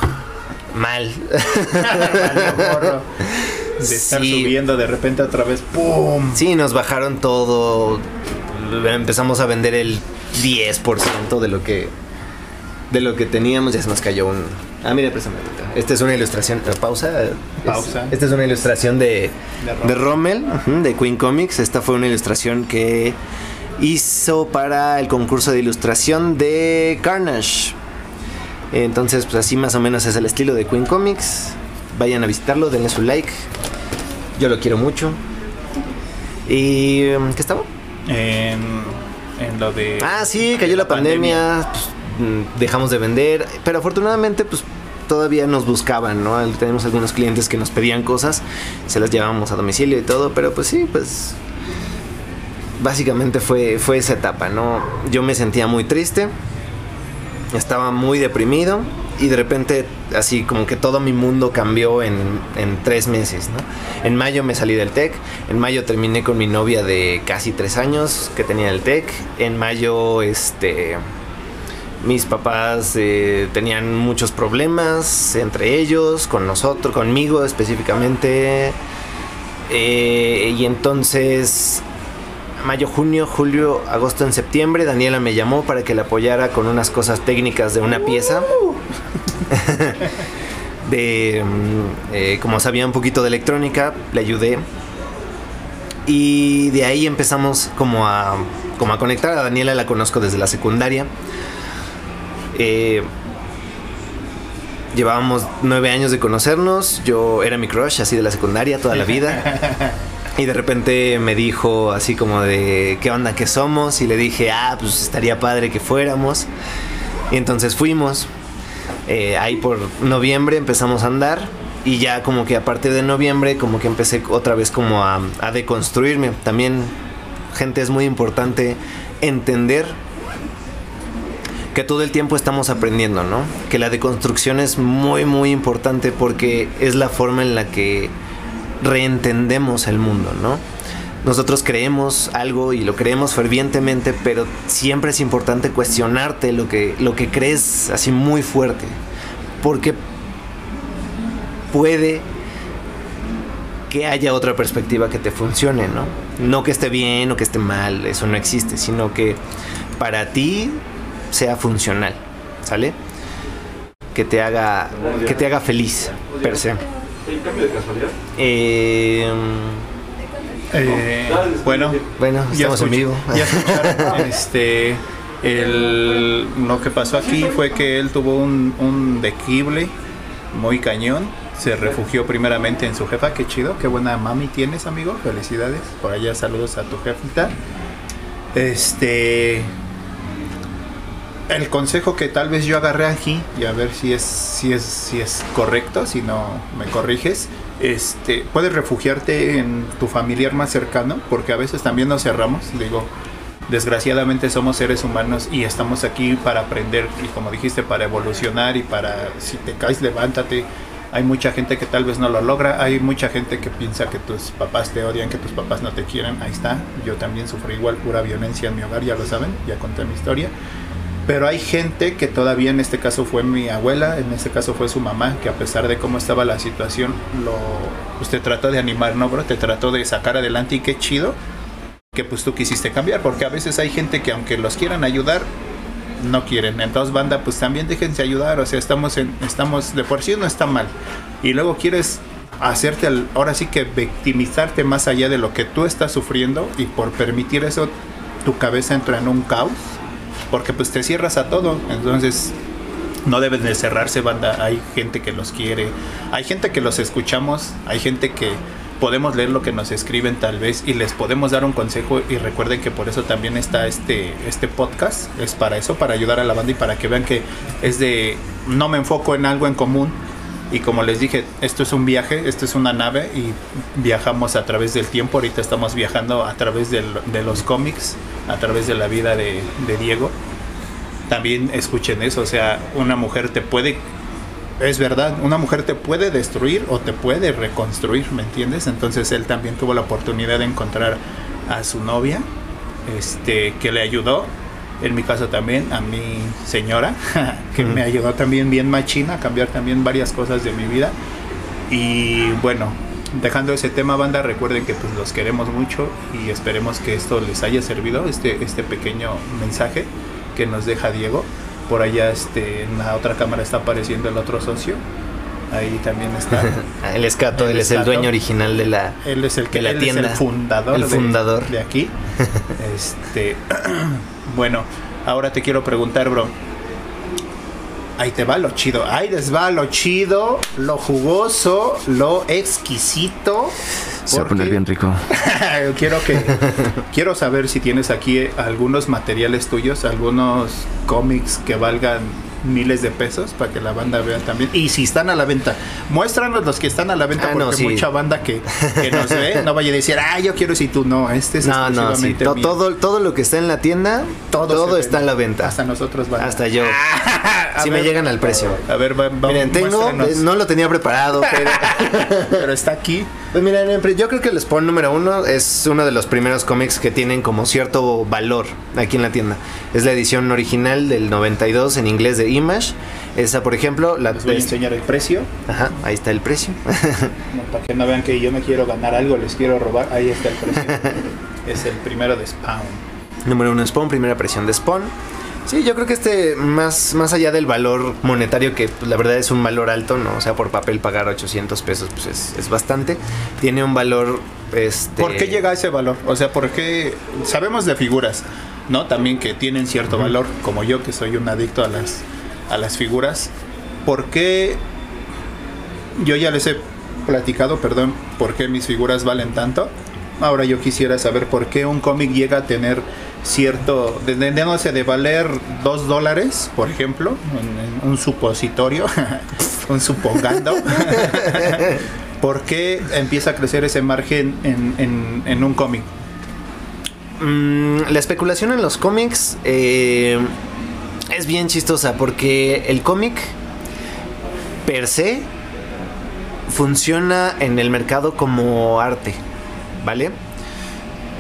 mal. De estar Sí. subiendo de repente otra vez, ¡pum! Sí, nos bajaron todo. Empezamos a vender el 10% de lo que de lo que teníamos. Ya se nos cayó un. Ah, mira, préstame ahorita. Esta es una ilustración. eh, Pausa. Es- Pausa. esta es una ilustración de, De de Rommel, de Queen Comics. Esta fue una ilustración que hizo para el concurso de ilustración de Carnage. Entonces, pues así más o menos es el estilo de Queen Comics. Vayan a visitarlo, denle su like. Yo lo quiero mucho. ¿Y mm, qué estaba? En, en lo de. Ah, sí, cayó la pandemia, pues, mm, dejamos de vender, pero afortunadamente pues todavía nos buscaban, ¿no? Tenemos algunos clientes que nos pedían cosas, se las llevábamos a domicilio y todo, pero pues sí, pues básicamente fue, fue esa etapa, ¿no? Yo me sentía muy triste, estaba muy deprimido y de repente así como que todo mi mundo cambió en, en tres meses. En mayo me salí del TEC, en mayo terminé con mi novia de casi tres años que tenía el TEC, en mayo este mis papás eh, tenían muchos problemas entre ellos, con nosotros, conmigo específicamente. Eh, y entonces, mayo, junio, julio, agosto, en septiembre, Daniela me llamó para que le apoyara con unas cosas técnicas de una pieza. de, mm, eh, como sabía un poquito de electrónica, le ayudé. Y de ahí empezamos como a, como a conectar. A Daniela la conozco desde la secundaria. Eh, llevábamos nueve años de conocernos. Yo era mi crush, así de la secundaria, toda la vida. Y de repente me dijo así como de, ¿qué onda que somos? Y le dije, ah, pues estaría padre que fuéramos. Y entonces fuimos. Eh, ahí por noviembre empezamos a andar. Y ya como que a partir de noviembre como que empecé otra vez como a, a deconstruirme. También, gente, es muy importante entender que todo el tiempo estamos aprendiendo, ¿no? Que la deconstrucción es muy, muy importante porque es la forma en la que reentendemos el mundo, ¿no? Nosotros creemos algo y lo creemos fervientemente, pero siempre es importante cuestionarte lo que, lo que crees así muy fuerte. Porque puede que haya otra perspectiva que te funcione, ¿no? No que esté bien o que esté mal, eso no existe, sino que para ti sea funcional, ¿sale? Que te haga, que te haga feliz, per se. Eh, Eh, bueno, bueno, ya estamos en vivo. ya escucharon, este, el- lo que pasó aquí fue que él tuvo un, un dequible muy cañón. Se refugió primeramente en su jefa, qué chido, qué buena mami tienes, amigo. Felicidades. Por allá saludos a tu jefita. Este, el consejo que tal vez yo agarré aquí y a ver si es si es si es correcto si no me corriges este puedes refugiarte en tu familiar más cercano porque a veces también nos cerramos digo desgraciadamente somos seres humanos y estamos aquí para aprender y como dijiste para evolucionar y para si te caes levántate. Hay mucha gente que tal vez no lo logra hay mucha gente que piensa que tus papás te odian que tus papás no te quieren. Ahí está yo también sufrí igual pura violencia en mi hogar ya lo saben ya conté mi historia pero hay gente que todavía en este caso fue mi abuela, en este caso fue su mamá, que a pesar de cómo estaba la situación, lo, usted trató de animar, ¿no, bro? Te trató de sacar adelante y qué chido que pues tú quisiste cambiar, porque a veces hay gente que aunque los quieran ayudar, no quieren. Entonces, banda, pues también déjense ayudar, o sea, estamos en, estamos, de por sí no está mal. Y luego quieres hacerte, ahora sí que victimizarte más allá de lo que tú estás sufriendo y por permitir eso, tu cabeza entra en un caos porque pues te cierras a todo. Entonces no deben de cerrarse, banda. Hay gente que los quiere, hay gente que los escuchamos, hay gente que podemos leer lo que nos escriben tal vez y les podemos dar un consejo y recuerden que por eso también está este este podcast, es para eso, para ayudar a la banda y para que vean que es de no me enfoco en algo en común, y como les dije, esto es un viaje, esto es una nave y viajamos a través del tiempo. Ahorita estamos viajando a través de los cómics, a través de la vida de, de Diego. También escuchen eso, o sea, una mujer te puede, es verdad, una mujer te puede destruir o te puede reconstruir, ¿me entiendes? Entonces él también tuvo la oportunidad de encontrar a su novia, este, que le ayudó. En mi caso también a mi señora, que me ayudó también bien machina a cambiar también varias cosas de mi vida. Y bueno, dejando ese tema, banda, recuerden que pues los queremos mucho y esperemos que esto les haya servido, este, este pequeño mensaje que nos deja Diego. Por allá este, en la otra cámara está apareciendo el otro socio. Ahí también está. El escato, El él es el dueño original de la. Él es el que la él es tienda. el fundador, El de- fundador. De, aquí. Este, bueno, ahora te quiero preguntar, bro. Ahí te va lo chido. Ahí les va lo chido, lo jugoso, lo exquisito. Se va a poner bien rico. quiero que quiero saber si tienes aquí algunos materiales tuyos, algunos cómics que valgan miles de pesos para que la banda vea también. Y si están a la venta, muéstranos los que están a la venta Ah, porque no, sí. mucha banda que, que nos ve no vaya a decir, ah, yo quiero si tú no, este es No, no, sí. exclusivamente To- mío". todo, todo lo que está en la tienda, todo, está en la venta. Hasta nosotros banda. Hasta yo. Si me llegan al precio. A ver, va, va- Miren, tengo, muéstranos. eh, no lo tenía preparado, pero... pero está aquí. Pues miren, en- yo creo que el Spawn número uno es uno de los primeros cómics que tienen como cierto valor aquí en la tienda. Es la edición original del 92 en inglés de Image. Esa, por ejemplo, la... Les voy a enseñar el precio. Ajá, ahí está el precio. No, para que no vean que yo me quiero ganar algo, les quiero robar. Ahí está el precio. es el primero de Spawn. Número uno Spawn, primera presión de Spawn. Sí, yo creo que este, más, más allá del valor monetario, que pues, la verdad es un valor alto, ¿no? O sea, por papel pagar 800 pesos, pues es, es bastante. Tiene un valor, este... ¿Por qué llega a ese valor? O sea, ¿por qué? Sabemos de figuras, ¿no? También que tienen cierto valor, como yo que soy un adicto a las, a las figuras. ¿Por qué? Yo ya les he platicado, perdón, por qué mis figuras valen tanto. Ahora yo quisiera saber por qué un cómic llega a tener cierto, de, de- de, no sé, de valer dos dólares, por ejemplo, un, un supositorio, un supongando. ¿Por qué empieza a crecer ese margen en, en- en un cómic? Mm, la especulación en los cómics eh, es bien chistosa porque el cómic per se funciona en el mercado como arte, ¿vale?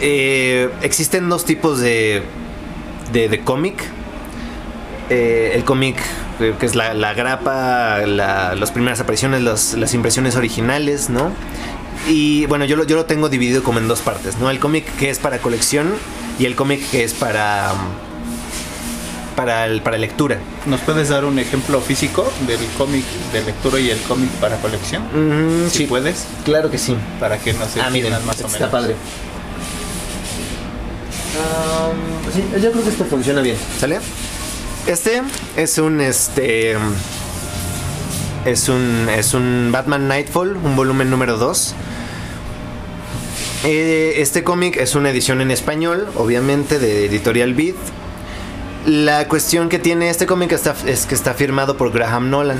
Eh, existen dos tipos de, de, cómic. Eh, el cómic eh, que es la, la grapa, la- las primeras apariciones, las, impresiones originales, ¿no? Y bueno, yo lo, yo lo tengo dividido como en dos partes, ¿no? El cómic que es para colección y el cómic que es para, para, el- para lectura. ¿Nos puedes dar un ejemplo físico del cómic de lectura y el cómic para colección? Mm, Si sí, puedes, claro que sí. para que nos Ah, miren, más o está menos. padre. Um, sí, yo creo que esto funciona bien. ¿Sale? Este es un este es un es un Batman Nightfall, un volumen número 2. Eh, este cómic es una edición en español, obviamente de Editorial Beat. La cuestión que tiene este cómic es que está firmado por Graham Nolan.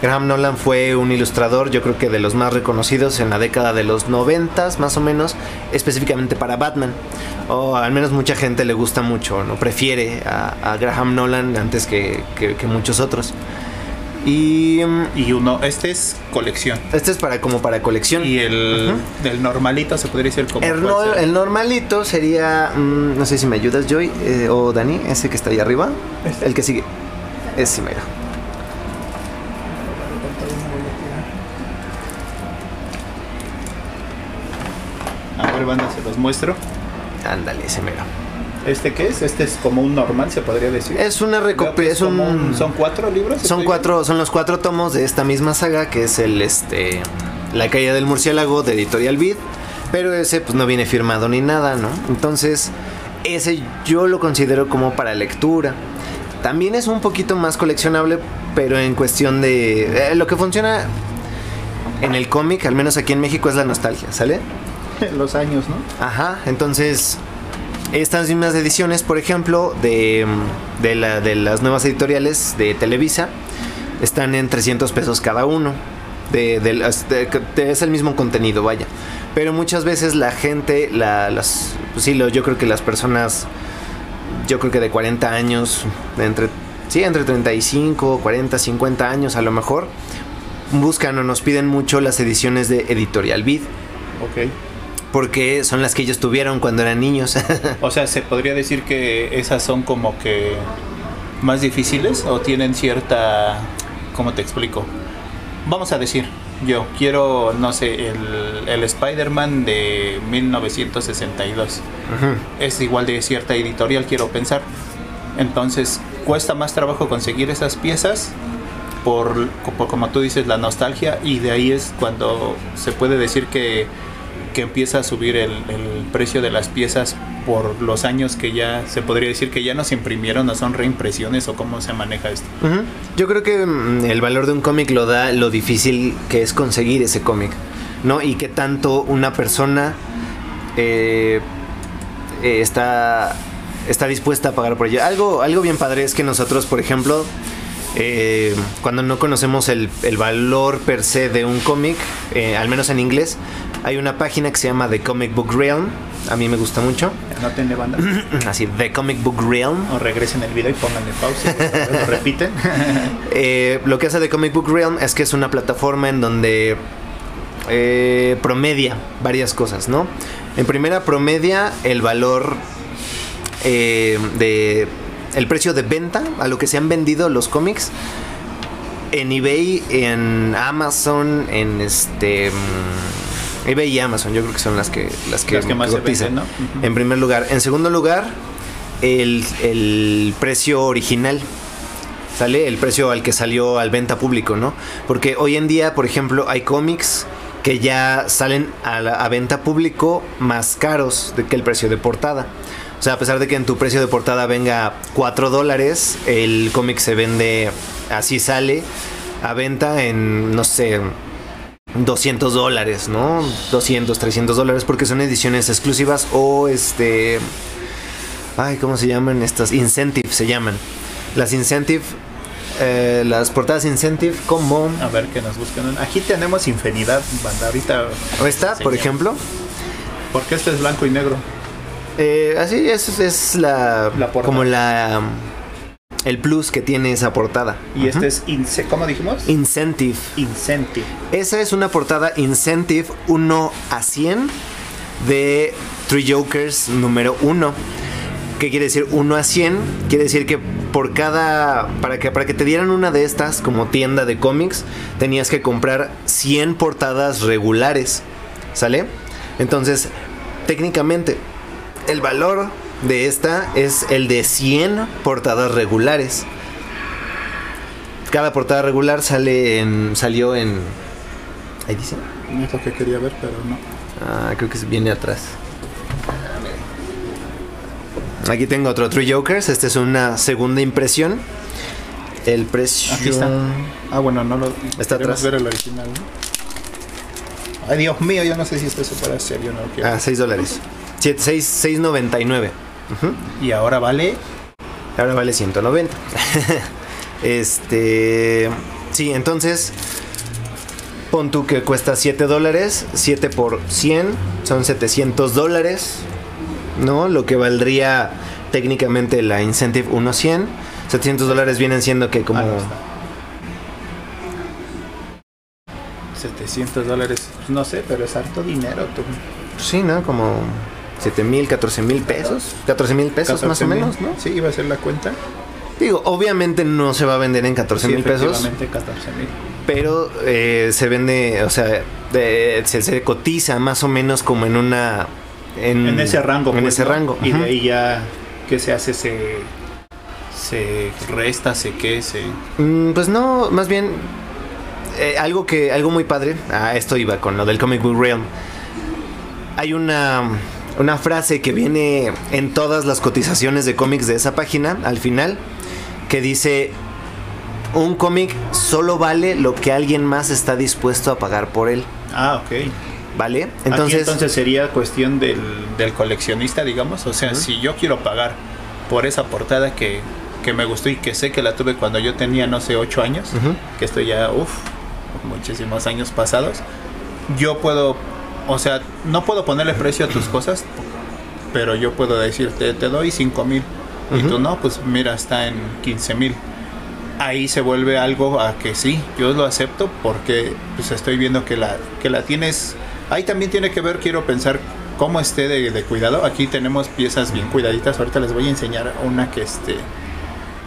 Graham Nolan fue un ilustrador, yo creo que de los más reconocidos en la década de los 90 más o menos, específicamente para Batman. O al menos mucha gente le gusta mucho, no prefiere a, Graham Nolan antes que- que muchos otros. Y mm, Y uno, este es colección. este es para como para colección. Y el Ujú. del normalito se podría decir como. El, no- el normalito sería, mm, no sé si me ayudas Joy eh, o Dani, ese que está ahí arriba, Este. el que sigue, ese mero. A ver, banda, se los muestro. Ándale, ese mero. ¿Este qué es? Este es como un normal, se podría decir. Es una como un, ¿Son cuatro libros? son ¿Estoy cuatro, son los cuatro tomos de esta misma saga que es el este, la caída del murciélago de Editorial Beat, pero ese pues no viene firmado ni nada, ¿no? Entonces ese yo lo considero como para lectura. También es un poquito más coleccionable, pero en cuestión de eh, lo que funciona en el cómic, al menos aquí en México, es la nostalgia, ¿sale? Los años, ¿no? Ajá, entonces estas mismas ediciones, por ejemplo, de, de, la- de las nuevas editoriales de Televisa, están en 300 pesos cada uno. De, de es el mismo contenido, vaya. Pero muchas veces la gente, la, las, pues sí, lo- yo creo que las personas, yo creo que de 40 años, entre, sí, entre 35, 40, 50 años a lo mejor, buscan o nos piden mucho las ediciones de Editorial Vid Ok. Porque son las que ellos tuvieron cuando eran niños. O sea, se podría decir que esas son como que más difíciles o tienen cierta. ¿Cómo te explico? Vamos a decir, yo quiero, no sé, el, el Spider-Man de 1962. Es igual de cierta editorial, quiero pensar. Entonces, cuesta más trabajo conseguir esas piezas por, por, como tú dices, la nostalgia y de ahí es cuando se puede decir que, empieza a subir el, precio de las piezas por los años que ya se podría decir que ya no se imprimieron, no son reimpresiones o cómo se maneja esto. Yo creo que mm, el valor de un cómic lo da lo difícil que es conseguir ese cómic, ¿no? Y que tanto una persona eh, eh, está, está dispuesta a pagar por ello. Algo, algo bien padre es que nosotros, por ejemplo, eh, cuando no conocemos el, el valor per se de un cómic, eh, al menos en inglés, hay una página que se llama The Comic Book Realm. A mí me gusta mucho. No tiene banda. Así, The Comic Book Realm. O regresen el video y pónganle pausa. Lo repiten. Eh, lo que hace The Comic Book Realm es que es una plataforma en donde eh, promedia varias cosas, ¿no? En primera, promedia el valor eh, de. El precio de venta a lo que se han vendido los cómics en eBay, en Amazon, en este. mm, eBay y Amazon, yo creo que son las que las que, Las que más se cotizan. venden, ¿no? En primer lugar. En segundo lugar, el, el precio original. ¿Sale? El precio al que salió al venta público, ¿no? Porque hoy en día, por ejemplo, hay cómics que ya salen a, la- a venta público más caros de que el precio de portada. O sea, a pesar de que en tu precio de portada venga 4 dólares, el cómic se vende, así sale, a venta en, no sé, 200 dólares, ¿no? 200, 300 dólares porque son ediciones exclusivas o este... Ay, ¿cómo se llaman estas? Incentive se llaman. Las incentive, eh, las portadas incentive como... A ver que nos busquen. una. Aquí tenemos infinidad, banda. Ahorita. Esta, por ejemplo. Porque este es blanco y negro. Eh, así es, es la... La portada. como la... El plus que tiene esa portada. Y este es. ince- ¿Cómo dijimos? Incentive. Incentive. Esa es una portada Incentive 1 a 100 de Three Jokers número 1. ¿Qué quiere decir 1 a 100? Quiere decir que por cada. Para que, para que te dieran una de estas como tienda de cómics, tenías que comprar 100 portadas regulares. ¿Sale? Entonces, técnicamente, el valor de esta es el de 100 portadas regulares. Cada portada regular sale en, salió en. Ahí dice. No es lo que quería ver, pero no. Ah, creo que viene atrás. Aquí tengo otro Three Jokers. Esta es una segunda impresión. El precio. Aquí está. Ah, bueno, no lo. Está atrás. ver el original, ¿no? Ay, Dios mío, yo no sé si esto se para serio o no lo quiero. Ah, 6 dólares. 6.99. Ujú. Y ahora vale. Ahora vale 190. este. Sí, entonces. Pon tú que cuesta 7 dólares. 7 por 100 son 700 dólares. ¿No? Lo que valdría técnicamente la Incentive 1.100. 700 dólares vienen siendo que como. Ah, no está. 700 dólares, no sé, pero es harto dinero. Tú. Sí, ¿no? Como 7 mil, 14 mil pesos. 14 mil pesos más o 14,000. menos, ¿no? Sí, iba a ser la cuenta. Digo, obviamente no se va a vender en 14 Sí, mil pesos. efectivamente, 14 mil. pero eh, se vende, o sea, se, se cotiza más o menos como en una... En ese rango. En pues, ese ¿no? rango. Y de ahí ya, ¿qué se hace? Se, se resta, se qué, se... Mm, pues no, más bien eh, algo que algo muy padre. A esto iba con lo del comic book realm. Hay una una frase que viene en todas las cotizaciones de cómics de esa página al final que dice un cómic solo vale lo que alguien más está dispuesto a pagar por él, Ah, ok. ¿vale? Entonces, Entonces, entonces sería cuestión del, del coleccionista, digamos. O sea, si yo quiero pagar por esa portada que, que me gustó y que sé que la tuve cuando yo tenía, no sé, 8 años, que estoy ya, uff, muchísimos años pasados, yo puedo, o sea, no puedo ponerle precio a tus cosas, pero yo puedo decirte, te doy 5 mil. Y tú no, pues mira, está en 15 mil. Ahí se vuelve algo a que sí, yo lo acepto porque pues estoy viendo que la, que la tienes. Ahí también tiene que ver, quiero pensar cómo esté de, de cuidado. Aquí tenemos piezas bien cuidaditas. Ahorita les voy a enseñar una que este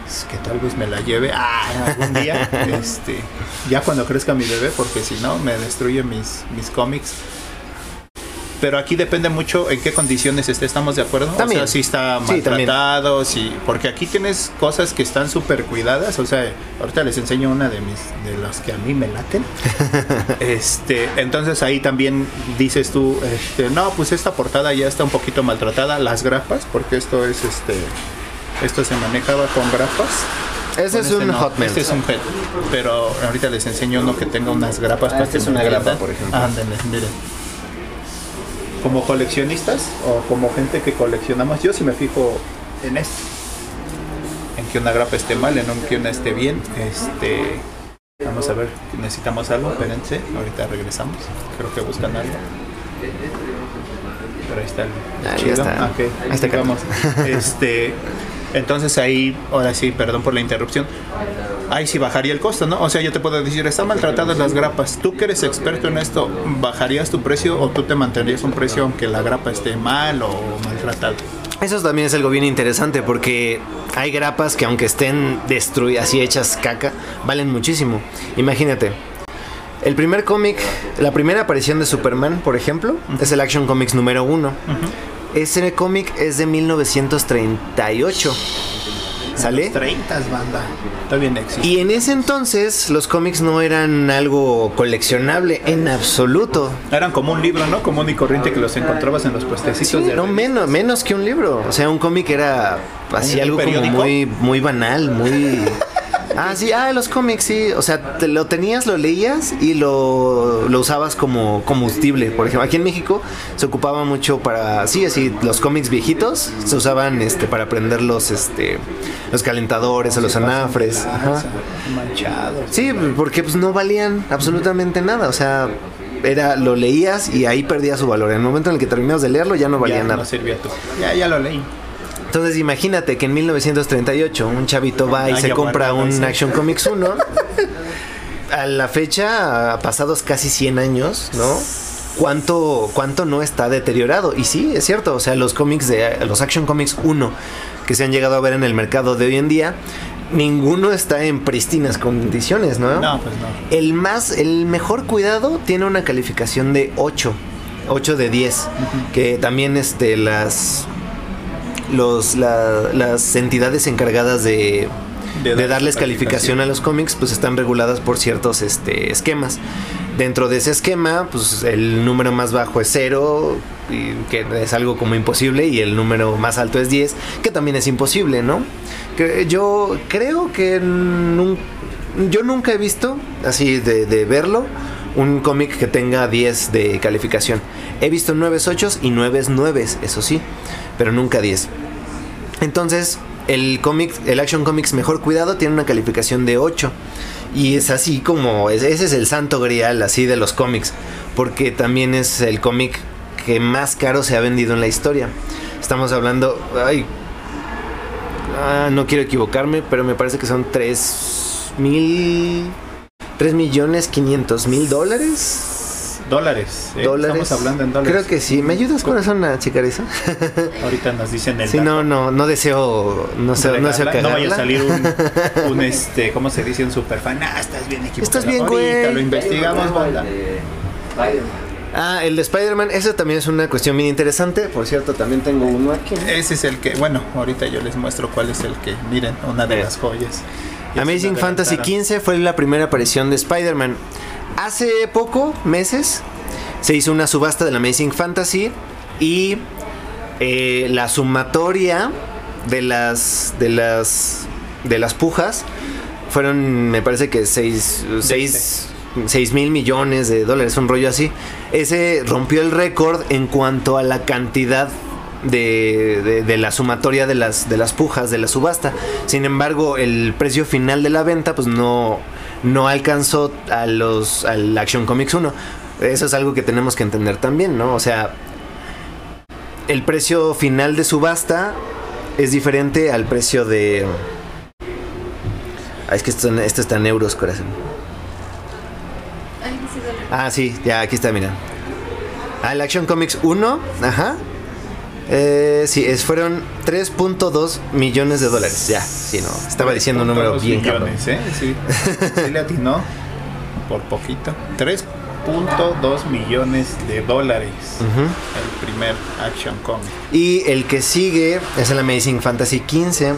es que tal vez me la lleve ah, algún día. este, ya cuando crezca mi bebé, porque si no me destruye mis, mis cómics. Pero aquí depende mucho en qué condiciones esté, ¿estamos de acuerdo? También. O sea, si está Sí, maltratado, si, porque aquí tienes cosas que están súper cuidadas, o sea, ahorita les enseño una de mis, de las que a mí me laten. este, entonces ahí también dices tú, este, no, pues esta portada ya está un poquito maltratada, las grapas, porque esto es este, esto se manejaba con grapas. ese es un no, hot melt. Este es un head, pero ahorita les enseño uno que tenga unas grapas. Ah, para este es una grapa, por ejemplo. Ándale, miren. Como coleccionistas o como gente que coleccionamos, yo sí me fijo en esto. En que una grapa esté mal, en que una esté bien. Este, vamos a ver, necesitamos algo, espérense, ahorita regresamos. Creo que buscan algo. Pero ahí está el Ah, ya chido. está. Ah, ok, Ahí está vamos. Este, entonces ahí, ahora sí, perdón por la interrupción. Ahí sí bajaría el costo, ¿no? O sea, yo te puedo decir, están maltratadas las grapas. Tú que eres experto en esto, ¿bajarías tu precio o tú te mantendrías un precio aunque la grapa esté mal o maltratada? Eso también es algo bien interesante porque hay grapas que aunque estén destruidas, así hechas caca, valen muchísimo. Imagínate, el primer cómic, la primera aparición de Superman, por ejemplo, es el Action Comics número uno. Ese cómic es de 1938. ¿Sale? 30 banda. Todavía existe. Y en ese entonces los cómics no eran algo coleccionable en absoluto. Eran como un libro, ¿no? Común y corriente que los encontrabas en los puestecitos Sí, de no menos, menos que un libro. O sea, un cómic era así ¿Un algo como muy, muy banal, muy. Ah, sí, ah, los cómics, sí. O sea, te lo tenías, lo leías y lo, lo usabas como combustible. Por ejemplo, aquí en México se ocupaba mucho para. Sí, así, los cómics viejitos se usaban este para prender los, este, los calentadores o los anafres. Ajá. Manchados. Sí, porque pues no valían absolutamente nada. O sea, era lo leías y ahí perdía su valor. En el momento en el que terminabas de leerlo ya no valía ya nada. no servía tú. Ya, ya lo leí. Entonces imagínate que en 1938 un chavito va y Ah, se compra un. Action Comics 1. A la fecha, pasados casi 100 años, ¿no? ¿Cuánto, ¿Cuánto no está deteriorado? Y sí, es cierto, o sea, los cómics de los Action Comics 1 que se han llegado a ver en el mercado de hoy en día, ninguno está en pristinas condiciones, ¿no? No, pues no. El más, el mejor cuidado tiene una calificación de 8. 8 de 10. Que también este, las, los, la- las entidades encargadas de, De de, dar darles calificación. calificación a los cómics, pues están reguladas por ciertos este, esquemas. Dentro de ese esquema, pues el número más bajo es 0, que es algo como imposible, y el número más alto es 10, que también es imposible, ¿no? Que yo creo que nun- yo nunca he visto, así de, de verlo, un cómic que tenga 10 de calificación. He visto 9 8 y 9 9, eso sí, pero nunca 10. Entonces, el cómic, el Action Comics mejor cuidado tiene una calificación de 8. Y es así como, es- ese es el santo grial así de los cómics, porque también es el cómic que más caro se ha vendido en la historia. Estamos hablando, ay, ah, no quiero equivocarme, pero me parece que son 3 mil, 3 millones 500 mil dólares. Dólares. ¿eh? dólares. Estamos hablando en dólares. Creo que sí. ¿Me ayudas corazón a checar eso? Ahorita nos dicen el Sí, dato. no, no, no deseo, no sé, no deseo Regarla, no vaya a cagarla. salir un, un, este, ¿cómo se dice? Un superfan. Ah, estás bien equivocado. Estás bien, Ahorita güey. lo investigamos, banda. Ah, el de Spider-Man, eso también es una cuestión bien interesante. Por cierto, también tengo uno aquí. Ese es el que, bueno, ahorita yo les muestro cuál es el que, miren, una de las joyas. Amazing Fantasy. 15 fue la primera aparición de Spider-Man. Hace poco, meses, se hizo una subasta del Amazing Fantasy y eh, la sumatoria de las de las de las pujas fueron, me parece que 6 mil millones de dólares, un rollo así. Ese rompió el récord en cuanto a la cantidad de, de- de la sumatoria de las, de las pujas de la subasta. Sin embargo, el precio final de la venta pues no, no alcanzó a los, al Action Comics 1. Eso es algo que tenemos que entender también, ¿no? O sea, el precio final de subasta es diferente al precio de... Ah, es que esto, esto está en euros, corazón. Ah, sí, ya aquí está, mira. Ah, el Action Comics 1, ajá. Eh, sí, es, fueron 3.2 millones de dólares. Ya, sí, no. Estaba diciendo un número bien cabrón. millones, ¿eh? Sí, sí le atinó por poquito. 3.2 millones de dólares. El primer Action Comic. Y el que sigue es el Amazing Fantasy 15,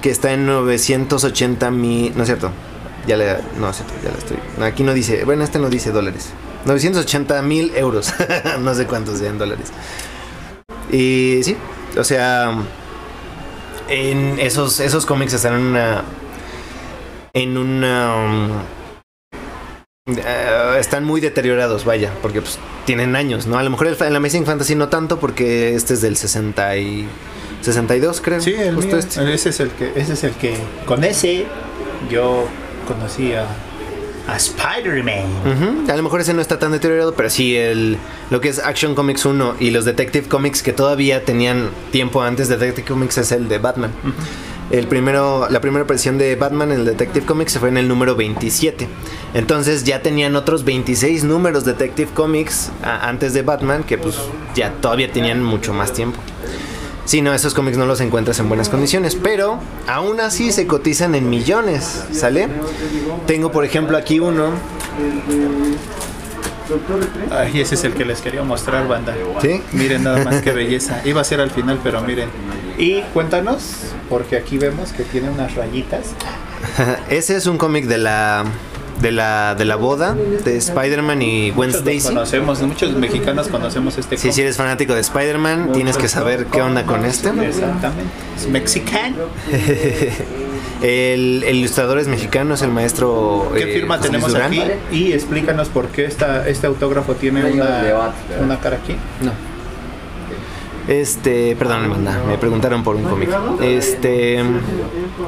que está en 980 mil. No es cierto. Ya le. No es cierto, ya le estoy. no, Aquí no dice. Bueno, este no dice dólares. 980 mil euros. no sé cuántos sean dólares. Y sí, o sea. En esos, esos cómics están en una. En una. um, eh, están muy deteriorados, vaya, porque pues tienen años, ¿no? A lo mejor el, el Amazing Fantasy no tanto porque este es del 60 y 62, creo. Sí, el mío. este. Ese es el que, ese es el que, con ese yo conocí a, a Spider-Man. A lo mejor ese no está tan deteriorado, pero sí el lo que es Action Comics 1 y los Detective Comics que todavía tenían tiempo antes de Detective Comics es el de Batman. El primero, la primera aparición de Batman en el Detective Comics fue en el número 27. Entonces ya tenían otros 26 números Detective Comics a- antes de Batman que pues ya todavía tenían mucho más tiempo. Sí, no, esos cómics no los encuentras en buenas condiciones, pero aún así se cotizan en millones, ¿sale? Tengo por ejemplo aquí uno Ay, ese es el que les quería mostrar, banda. ¿Sí? Miren nada más qué belleza. Iba a ser al final, pero miren. Y cuéntanos, porque aquí vemos que tiene unas rayitas. Ese es un cómic de la de la de la boda de Spider-Man y Gwen Stacy. conocemos, muchos mexicanos conocemos este Sí, si eres fanático de Spider-Man, tienes que saber qué onda con este. Exactamente. Es mexicano. El, el ilustrador es mexicano, es el maestro. ¿Qué eh, firma tenemos Durán. aquí? Y explícanos por qué esta, este autógrafo tiene una, una cara aquí. No. Este, perdón, manda, me preguntaron por un cómic. Este,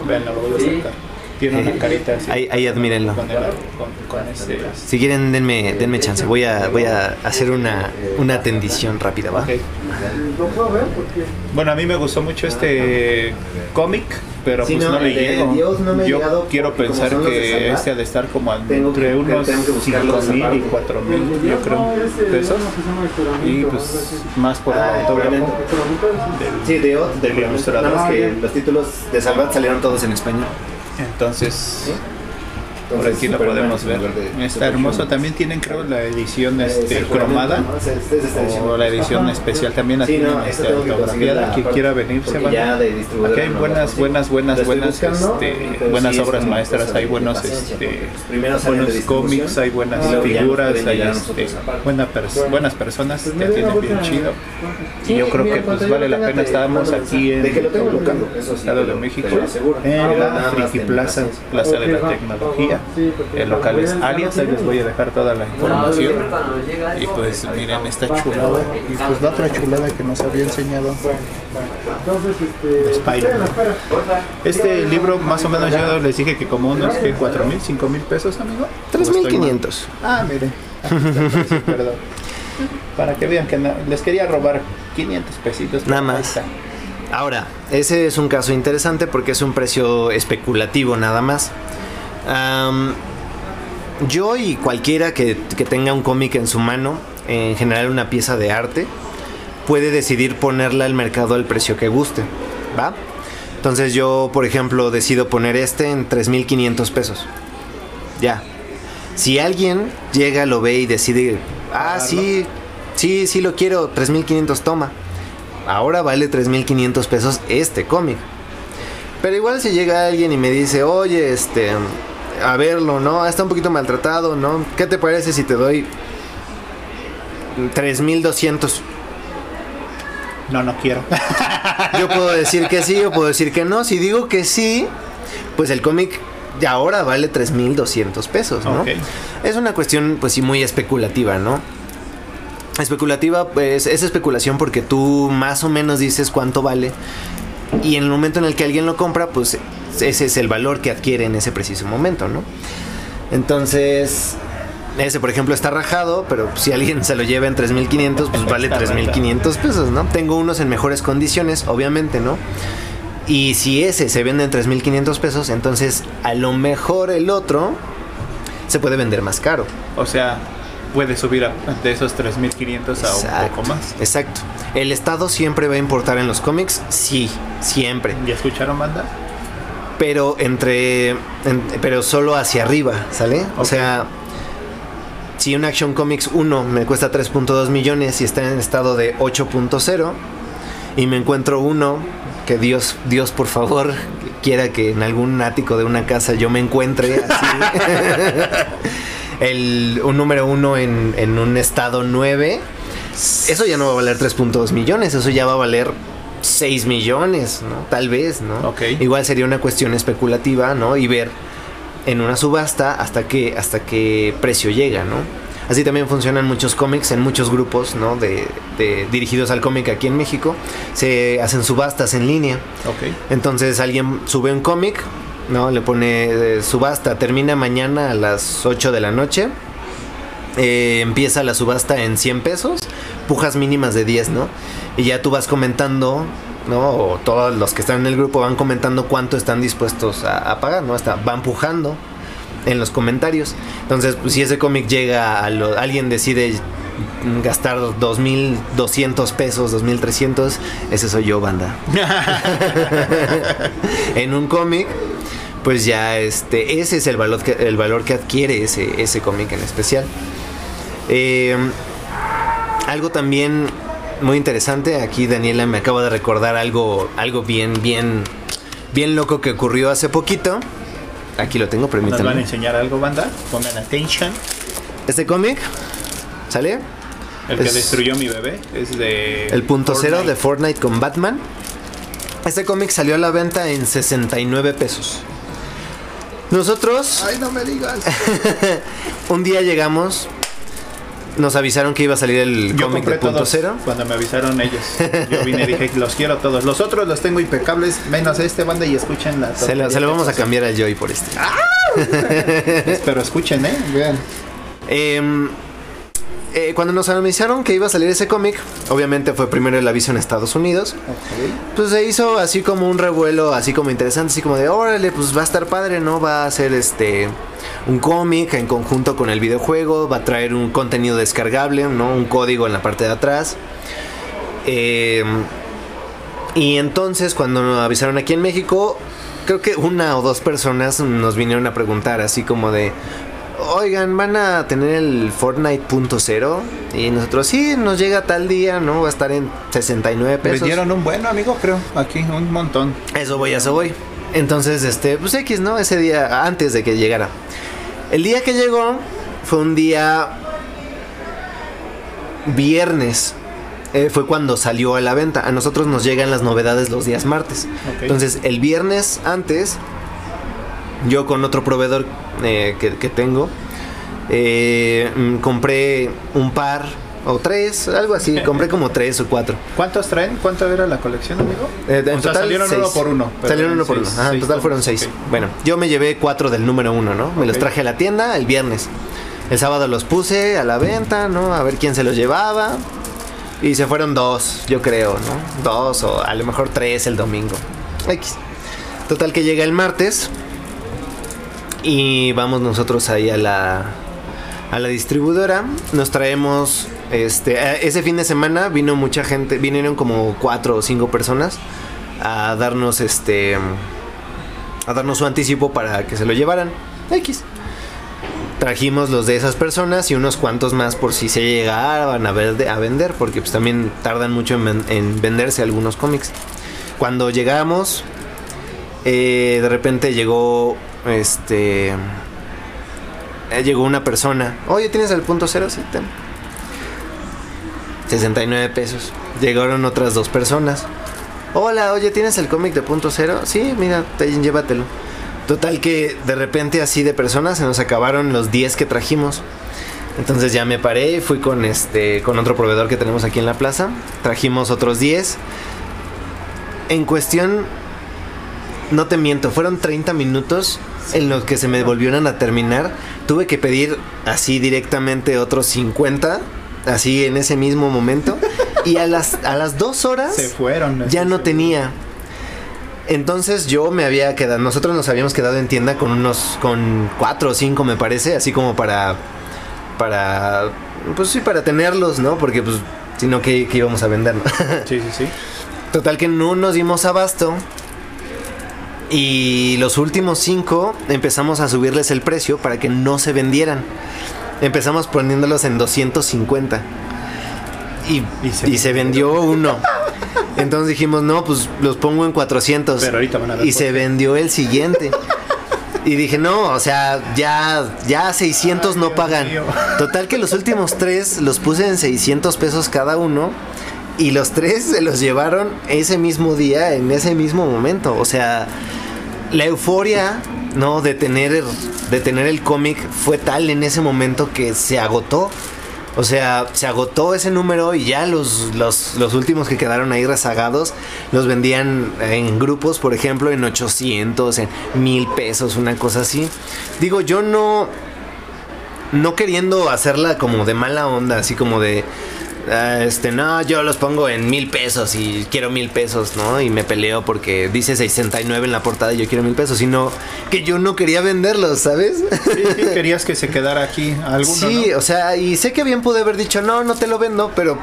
Vean, lo voy a sacar. Tiene una carita así. ahí, ahí admírenlo. Con, el- con, con ese. Si quieren, denme, denme chance. Voy a, voy a hacer una, una atendición rápida, ¿va? Ok. Bueno, a mí me gustó mucho este cómic, pero Sí, pues no, no, le el llego. Dios no me ha Yo llegado quiero pensar que este ha de estar como entre que- unos tengo que 5 buscarlos mil y aparte. 4 mil, yo creo, pesos. Y pues más por el Ah, autógrafo obviamente. del- Sí, de Ot, del ilustrador. Nada más que los títulos de Salvat salieron todos en español. Entonces, Entonces, aquí lo podemos ver. Está hermoso. También tienen, creo, la edición Eh, este, cromada. ¿no? Es- es de esta edición. O la edición especial también no, tienen este, autografiada. la Quien quiera de distribuidora Aquí hay la buenas, buenas, buenas, La buenas, este, buenas sí es obras maestras. Hay buenos, este, cómics, hay buenas figuras, hay este, buena pers- buenas personas que tienen bien chido. Y yo creo que pues vale la pena. Estábamos aquí en Toluca, Estado te de México, te en Nada la Friki Plaza. Plaza de la Tecnología. El local es Alias, ahí les voy a dejar toda la información. Y pues miren esta chulada. Y pues la otra chulada que nos había enseñado de Spider-Man. Este libro más o menos yo les dije que como unos que 4 mil, 5 mil pesos, amigo. ¿O estoy mal? 3500. Ah, miren. Sí, Perdón. Para que vean que no- les quería robar 500 pesitos. Nada más. Ahora, ese es un caso interesante porque es un precio especulativo nada más. Am, yo y cualquiera que, que tenga un cómic en su mano, en general una pieza de arte, puede decidir ponerla al mercado al precio que guste, ¿va? Entonces yo, por ejemplo, decido poner este en 3.500 pesos. Ya. Si alguien llega, lo ve y decide, ah, sí, sí, sí lo quiero, 3.500, toma ahora vale 3.500 pesos este cómic. Pero igual si llega alguien y me dice, oye, este, a verlo, ¿no? Está un poquito maltratado, ¿no? ¿Qué te parece si te doy 3.200? No, no quiero. Yo puedo decir que sí o puedo decir que no. Si digo que sí, pues el cómic de ahora vale 3.200 pesos, ¿no? Es una cuestión, pues sí, muy especulativa, ¿no? Especulativa, pues es especulación porque tú más o menos dices cuánto vale y en el momento en el que alguien lo compra, pues ese es el valor que adquiere en ese preciso momento, ¿no? Entonces, ese por ejemplo está rajado, pero si alguien se lo lleva en 3.500, pues vale Está 3.500 pesos, ¿no? Tengo unos en mejores condiciones, obviamente, ¿no? Y si ese se vende en 3.500 pesos, entonces a lo mejor el otro se puede vender más caro. O sea, puede subir a- de esos 3.500 a un poco más. Exacto. ¿El Estado siempre va a importar en los cómics? Sí, siempre. ¿Ya escucharon, banda? Pero entre. en- pero solo hacia arriba, ¿sale? O sea. Si un Action Comics 1 me cuesta 3.2 millones y está en estado de 8.0 y me encuentro uno que Dios, Dios por favor quiera que en algún ático de una casa yo me encuentre así. El, un número uno en, en un estado 9, eso ya no va a valer 3.2 millones, eso ya va a valer 6 millones, ¿no? Tal vez, ¿no? Ok. Igual sería una cuestión especulativa, ¿no? Y ver en una subasta hasta qué hasta qué precio llega, ¿no? Así también funcionan muchos cómics en muchos grupos, ¿no? De, de- dirigidos al cómic aquí en México. Se hacen subastas en línea. Ok. Entonces alguien sube un cómic, ¿no? Le pone eh, subasta, termina mañana a las 8 de la noche. Eh, empieza la subasta en 100 pesos, pujas mínimas de 10, ¿no? Y ya tú vas comentando, ¿no? O todos los que están en el grupo van comentando cuánto están dispuestos a, a pagar, ¿no? Hasta van pujando en los comentarios. Entonces, pues, si ese cómic llega a lo, alguien decide gastar 2.200 pesos, 2.300, ese soy yo, banda. en un cómic, pues ya este, ese es el valor que, el valor que adquiere ese, ese cómic en especial. Eh, algo también muy interesante, aquí Daniela me acaba de recordar algo, algo bien, bien, bien loco que ocurrió hace poquito. Aquí lo tengo, ¿Nos van a permítanme. enseñar algo, banda? Pongan attention. Este cómic, ¿sale? El que Es- destruyó mi bebé es de. El punto cero de Fortnite con Batman. Este cómic salió a la venta en 69 pesos. Nosotros Ay, no me digas. un día llegamos, nos avisaron que iba a salir el Yo cómic de punto todos cero. cuando me avisaron ellos. Yo vine y dije, los quiero todos. Los otros los tengo impecables, menos este banda y escuchen la Se lo, se lo vamos a cambiar al Joy por este. Pero escuchen, eh, vean. Em, eh, cuando nos anunciaron que iba a salir ese cómic, obviamente fue primero el aviso en Estados Unidos. Pues se hizo así como un revuelo, así como interesante, así como de, órale, pues va a estar padre, ¿no? Va a ser este un cómic en conjunto con el videojuego, va a traer un contenido descargable, ¿no? Un código en la parte de atrás. Eh, y entonces cuando nos avisaron aquí en México, creo que una o dos personas nos vinieron a preguntar así como de, oigan, van a tener el Fortnite punto cero y nosotros sí, nos llega tal día, ¿no? Va a estar en 69 pesos. Vendieron un bueno, amigo, creo. Aquí, un montón. Eso voy, eso voy. Entonces, este, pues X, ¿no? Ese día, antes de que llegara. El día que llegó fue un día viernes. Eh, fue cuando salió a la venta. A nosotros nos llegan las novedades los días martes. Entonces, el viernes antes, yo con otro proveedor eh, que, que tengo, eh, mm, compré un par o tres, algo así. Compré como tres o cuatro. ¿Cuántos traen? ¿Cuánto era la colección, amigo? Eh, en O sea, total, salieron seis. uno por uno. Salieron uno por uno. seis- en total fueron seis. Bueno, yo me llevé cuatro del número uno, ¿no? Me los traje a la tienda el viernes. El sábado los puse a la venta, ¿no? A ver quién se los llevaba. Y se fueron dos, yo creo, ¿no? Dos o a lo mejor tres el domingo. X. Total que llega el martes. Y vamos nosotros ahí a la, a la distribuidora. Nos traemos. Este, eh, ese fin de semana vino mucha gente. Vinieron como cuatro o cinco personas a darnos este. A darnos su anticipo para que se lo llevaran. X. Trajimos los de esas personas y unos cuantos más por si se llegaban a, ver, a vender, porque pues también tardan mucho en, ven- en venderse algunos cómics. Cuando llegamos, eh, de repente llegó este llegó una persona. Oye tienes el punto cero sí ten. 69 pesos. Llegaron otras dos personas. Hola oye tienes el cómic de punto cero sí mira te- llévatelo. Total que de repente así de personas se nos acabaron los 10 que trajimos. Entonces ya me paré y fui con este con otro proveedor que tenemos aquí en la plaza. Trajimos otros 10 en cuestión no te miento, fueron 30 minutos en los que se me volvieron a terminar. Tuve que pedir así directamente otros 50, así en ese mismo momento. Y a las, a las dos horas Se fueron. ya no tenía. Entonces yo me había quedado, nosotros nos habíamos quedado en tienda con unos, con cuatro o cinco me parece, así como para, para, pues sí, para tenerlos, ¿no? Porque pues, si no, ¿qué, qué íbamos a vender, no? Sí, sí, sí. Total que no nos dimos abasto. Y los últimos cinco empezamos a subirles el precio para que no se vendieran. Empezamos poniéndolos en 250. Y, Y y se se, vendió uno. Entonces dijimos, no, pues los pongo en 400. Pero ahorita van a ver y se qué. vendió el siguiente. Y dije, no, o sea, ya, ya 600 Ay, no Dios pagan. Total que los últimos tres los puse en 600 pesos cada uno. Y los tres se los llevaron ese mismo día, en ese mismo momento. O sea, la euforia, ¿no? De tener, de tener el cómic fue tal en ese momento que se agotó. O sea, se agotó ese número y ya los, los, los últimos que quedaron ahí rezagados los vendían en grupos, por ejemplo, en 800, en mil pesos, una cosa así. Digo, yo no, no queriendo hacerla como de mala onda, así como de, este, no, yo los pongo en mil pesos y quiero mil pesos, ¿no? Y me peleo porque dice 69 en la portada y yo quiero mil pesos, sino que yo no quería venderlos, ¿sabes? Sí, sí, querías que se quedara aquí alguno, Sí, ¿no? o sea, y sé que bien pude haber dicho, no, no te lo vendo, pero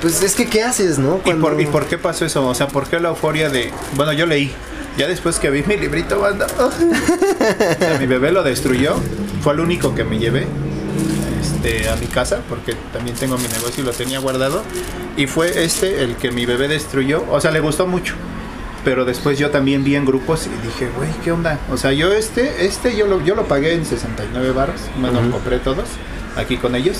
pues es que ¿qué haces, no? ¿Y por, ¿Y por qué pasó eso? O sea, ¿por qué la euforia de... Bueno, yo leí. Ya después que vi mi librito, banda. o sea, mi bebé lo destruyó. Fue el único que me llevé este, a mi casa, porque también tengo mi negocio y lo tenía guardado. Y fue este el que mi bebé destruyó. O sea, le gustó mucho. Pero después yo también vi en grupos y dije, güey, ¿qué onda? O sea, yo este, este yo lo, yo lo pagué en 69 baros. Bueno, Ujú. compré todos aquí con ellos.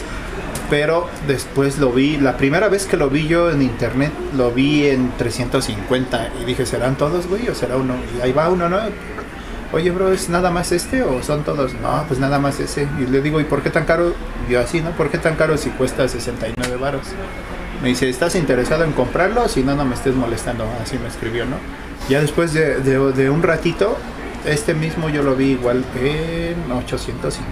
Pero después lo vi, la primera vez que lo vi yo en internet, lo vi en 350. Y dije, ¿serán todos, güey? ¿O será uno? Y ahí va uno, ¿no? Oye, bro, ¿es nada más este o son todos? No, pues nada más ese. Y le digo, ¿y por qué tan caro? Yo así, ¿no? ¿Por qué tan caro si cuesta 69 baros? Me dice, ¿estás interesado en comprarlo? Si no, no me estés molestando. Así me escribió, ¿no? Ya después de, de- de un ratito, este mismo yo lo vi igual en 850.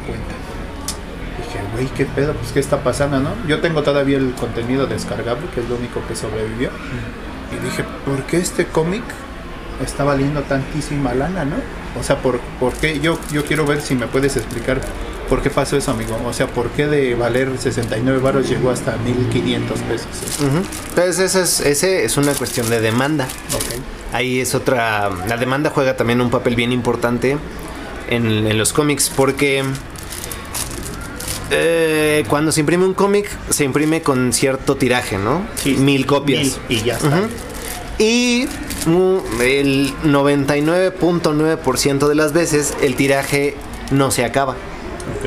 Dije, güey, ¿qué pedo? Pues, ¿qué está pasando, no? Yo tengo todavía el contenido descargable, que es lo único que sobrevivió. Y dije, ¿por qué este cómic está valiendo tantísima lana, no? O sea, ¿por, por qué? Yo, yo quiero ver si me puedes explicar por qué pasó eso, amigo. O sea, ¿por qué de valer 69 baros llegó hasta 1500 pesos? Ujú. Entonces, ese es, ese es una cuestión de demanda. Ok. Ahí es otra. La demanda juega también un papel bien importante en, en los cómics porque eh, cuando se imprime un cómic se imprime con cierto tiraje, ¿no? Sí, Mil copias. mil y ya está. Y el 99.9% de las veces el tiraje no se acaba.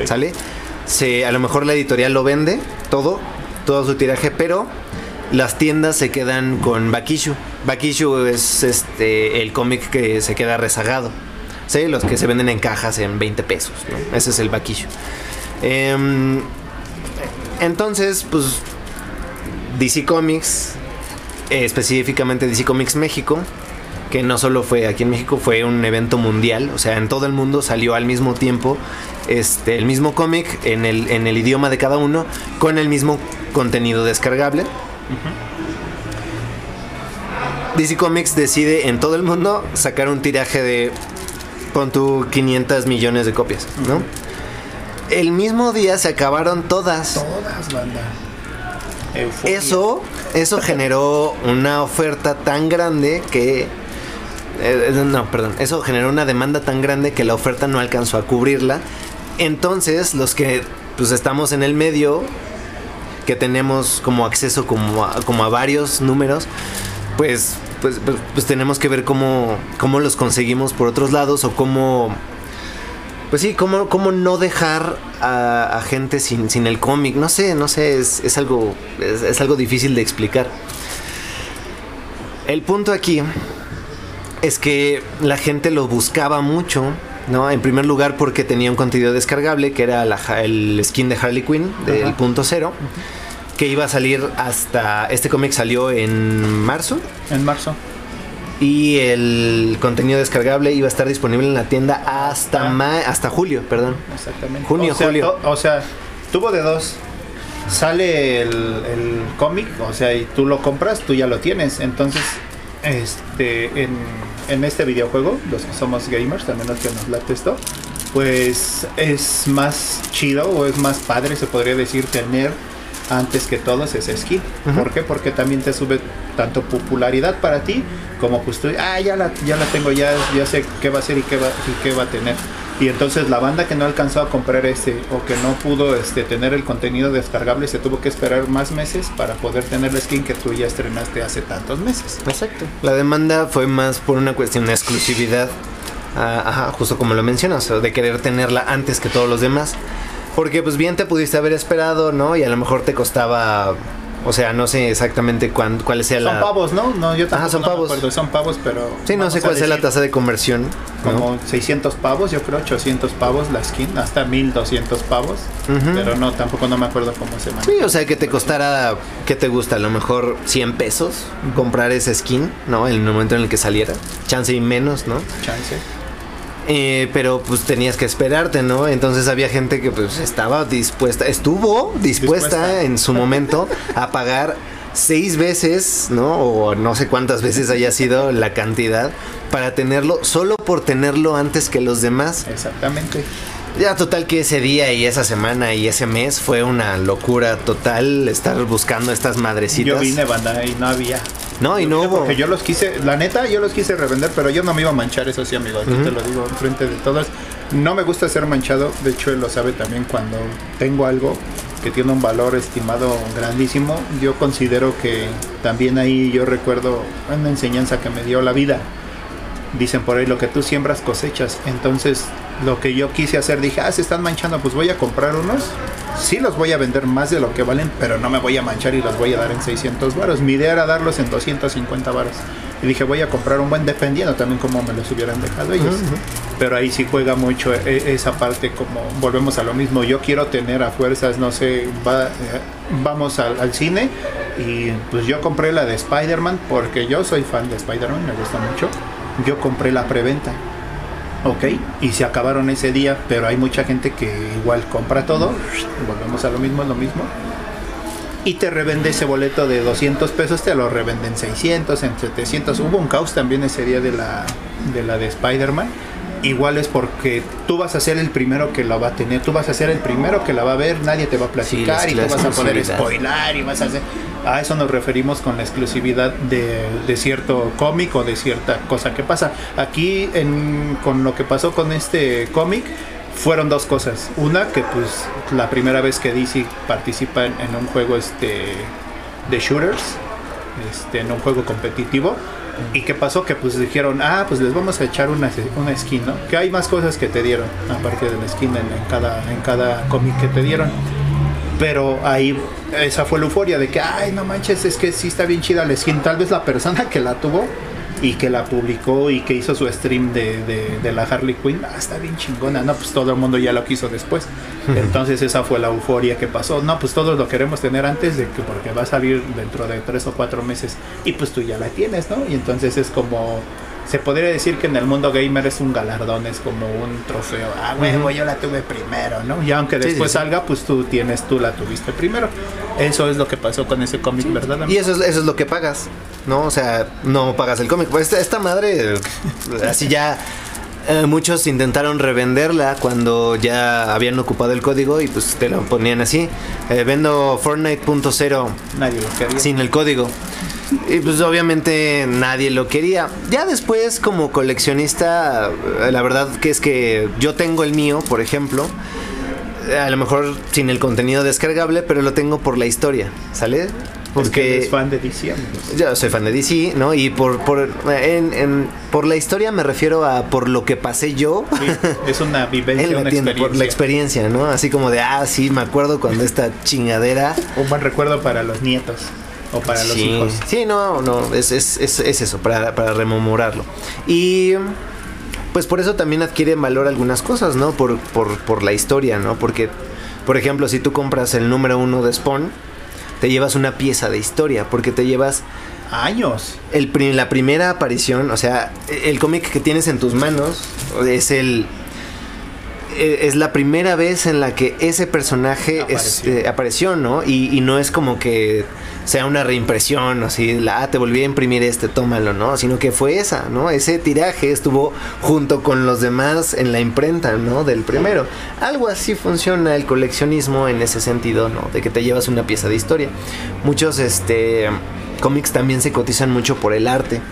¿Sale? Se, a lo mejor la editorial lo vende todo, todo su tiraje, pero las tiendas se quedan con Bakishu. Bakishu es este el cómic que se queda rezagado. ¿Sí? Los que se venden en cajas en 20 pesos. ¿no? Ese es el Bakishu. Em, entonces, pues DC Comics, eh, específicamente DC Comics México, que no solo fue aquí en México, fue un evento mundial, o sea, en todo el mundo salió al mismo tiempo este, el mismo cómic en el, en el idioma de cada uno, con el mismo contenido descargable. DC Comics decide en todo el mundo sacar un tiraje de, pon tú, 500 millones de copias, ¿no? El mismo día se acabaron todas. Todas, banda. Euforia. Eso, eso generó una oferta tan grande que. eh, no, perdón. Eso generó una demanda tan grande que la oferta no alcanzó a cubrirla. Entonces, los que pues estamos en el medio, que tenemos como acceso como a, como a varios números, pues, pues, pues, pues tenemos que ver cómo, cómo los conseguimos por otros lados o cómo pues sí, ¿cómo, cómo no dejar a, a gente sin, sin el cómic? No sé, no sé, es, es algo, es, es algo difícil de explicar. El punto aquí es que la gente lo buscaba mucho, ¿no? En primer lugar porque tenía un contenido descargable, que era la el skin de Harley Quinn, del Ajá. punto cero, que iba a salir hasta... Este cómic salió en marzo, En marzo. Y el contenido descargable iba a estar disponible en la tienda hasta Ah. ma- hasta julio, perdón. Exactamente. Junio, o sea, julio. o sea, tuvo de dos. Sale el, el cómic, o sea, y tú lo compras, tú ya lo tienes. Entonces, este, en, en este videojuego, los que somos gamers, al menos que nos late esto, pues es más chido o es más padre, se podría decir, tener antes que todos ese skin. Ujú. ¿Por qué? Porque también te sube tanto popularidad para ti como pues tú, ah, ya la, ya la tengo, ya, ya sé qué va a ser y qué va, y qué va a tener. Y entonces la banda que no alcanzó a comprar este o que no pudo este, tener el contenido descargable se tuvo que esperar más meses para poder tener la skin que tú ya estrenaste hace tantos meses. Exacto. La demanda fue más por una cuestión de exclusividad. Ah, ajá, justo como lo mencionas, de querer tenerla antes que todos los demás. Porque pues bien te pudiste haber esperado, ¿no? Y a lo mejor te costaba O sea, no sé exactamente cuán, cuál sea la... Son pavos, ¿no? No, yo tampoco son no me pavos. acuerdo, son pavos, pero... Sí, no sé cuál sea la tasa de conversión. ¿no? Como 600 pavos, yo creo, 800 pavos la skin, hasta 1200 pavos. Pero no, tampoco no me acuerdo cómo se maneja. Sí, o sea, que te costara, ¿qué te gusta? A lo mejor 100 pesos comprar ese skin, ¿no? En el momento en el que saliera. Chance y menos, ¿no? Chance. Eh, pero pues tenías que esperarte, ¿no? Entonces había gente que pues estaba dispuesta, estuvo dispuesta, Dispuesta. en su momento a pagar seis veces, ¿no? O no sé cuántas veces haya sido la cantidad para tenerlo, solo por tenerlo antes que los demás. Exactamente. Ya total que ese día y esa semana y ese mes fue una locura total estar buscando estas madrecitas. Yo vine, banda, y no había. No, y Yo no hubo. Porque yo los quise, la neta, yo los quise revender, pero yo no me iba a manchar, eso sí, amigo. Aquí Ujú. te lo digo enfrente de todos. No me gusta ser manchado, de hecho, él lo sabe también cuando tengo algo que tiene un valor estimado grandísimo. Yo considero que también ahí yo recuerdo una enseñanza que me dio la vida. Dicen por ahí, lo que tú siembras cosechas. Entonces, lo que yo quise hacer, dije, ah, se están manchando, pues voy a comprar unos. Sí los voy a vender más de lo que valen, pero no me voy a manchar y los voy a dar en 600 varos. Mi idea era darlos en 250 varos. Y dije, voy a comprar un buen dependiendo también como me los hubieran dejado ellos. Pero ahí sí juega mucho e- esa parte como volvemos a lo mismo. Yo quiero tener a fuerzas, no sé, va- eh, vamos al, al cine y pues yo compré la de Spider-Man porque yo soy fan de Spider-Man, me gusta mucho. Yo compré la preventa. Ok, y se acabaron ese día, pero hay mucha gente que igual compra todo, volvemos a lo mismo, lo mismo, y te revende ese boleto de 200 pesos, te lo revenden 600, en 700. Hubo un caos también ese día de la de, la de Spider-Man. Igual es porque tú vas a ser el primero que la va a tener, tú vas a ser el primero que la va a ver, nadie te va a platicar Sí, y tú vas a poder spoilar y vas a hacer... A eso nos referimos con la exclusividad de, de cierto cómic o de cierta cosa que pasa. Aquí en- con lo que pasó con este cómic fueron dos cosas. Una que pues la primera vez que DC participa en, en un juego este de shooters, este, en un juego competitivo. ¿Y qué pasó? Que pues dijeron, ah, pues les vamos a echar una, una skin, ¿no? Que hay más cosas que te dieron, aparte de la skin en, cada, en cada cómic que te dieron. Pero ahí, esa fue la euforia de que, ay, no manches, es que sí está bien chida la skin. Tal vez la persona que la tuvo y que la publicó y que hizo su stream de, de, de la Harley Quinn, ah, está bien chingona. No, pues todo el mundo ya lo quiso después. Entonces esa fue la euforia que pasó. No, pues todos lo queremos tener antes de que, porque va a salir dentro de tres o cuatro meses y pues tú ya la tienes, ¿no? Y entonces es como se podría decir que en el mundo gamer es un galardón, es como un trofeo. Ah, huevo, yo la tuve primero, ¿no? Y aunque sí, después sí. salga, pues tú tienes, tú la tuviste primero. Eso es lo que pasó con ese cómic, ¿verdad? Y eso es, eso es lo que pagas, ¿no? O sea, no pagas el cómic. Pues esta, esta madre, así ya. eh, muchos intentaron revenderla cuando ya habían ocupado el código y pues te lo ponían así. eh, vendo Fortnite.0 Nadie lo quería. sin el código. Y pues obviamente nadie lo quería. Ya después como coleccionista, la verdad que es que yo tengo el mío, por ejemplo. A lo mejor sin el contenido descargable, pero lo tengo por la historia, ¿sale? Porque eres fan de DC, amigos. yo soy fan de DC, ¿no? Y por, por, en- en- por la historia me refiero a por lo que pasé yo Sí, es una vivencia, una tienda, por la experiencia. experiencia, ¿no? Así como de, ah, sí, me acuerdo cuando esta chingadera. Un buen recuerdo para los nietos o para los hijos. sí, no, no, es, es, es, es eso, para, para rememorarlo. Y pues por eso también adquieren valor algunas cosas, ¿no? Por, por, por la historia, ¿no? Porque, por ejemplo, si tú compras el número uno de Spawn, te llevas una pieza de historia, porque te llevas Años. el, la primera aparición, o sea, el cómic que tienes en tus manos es el e- es la primera vez en la que ese personaje es- Apareció. eh, apareció, ¿no? Y, y no es como que sea una reimpresión, así, la, ah, te volví a imprimir este, tómalo, ¿no? Sino que fue esa, ¿no? Ese tiraje estuvo junto con los demás en la imprenta, ¿no? Del primero. Algo así funciona el coleccionismo en ese sentido, ¿no? De que te llevas una pieza de historia. Muchos, este, cómics también se cotizan mucho por el arte.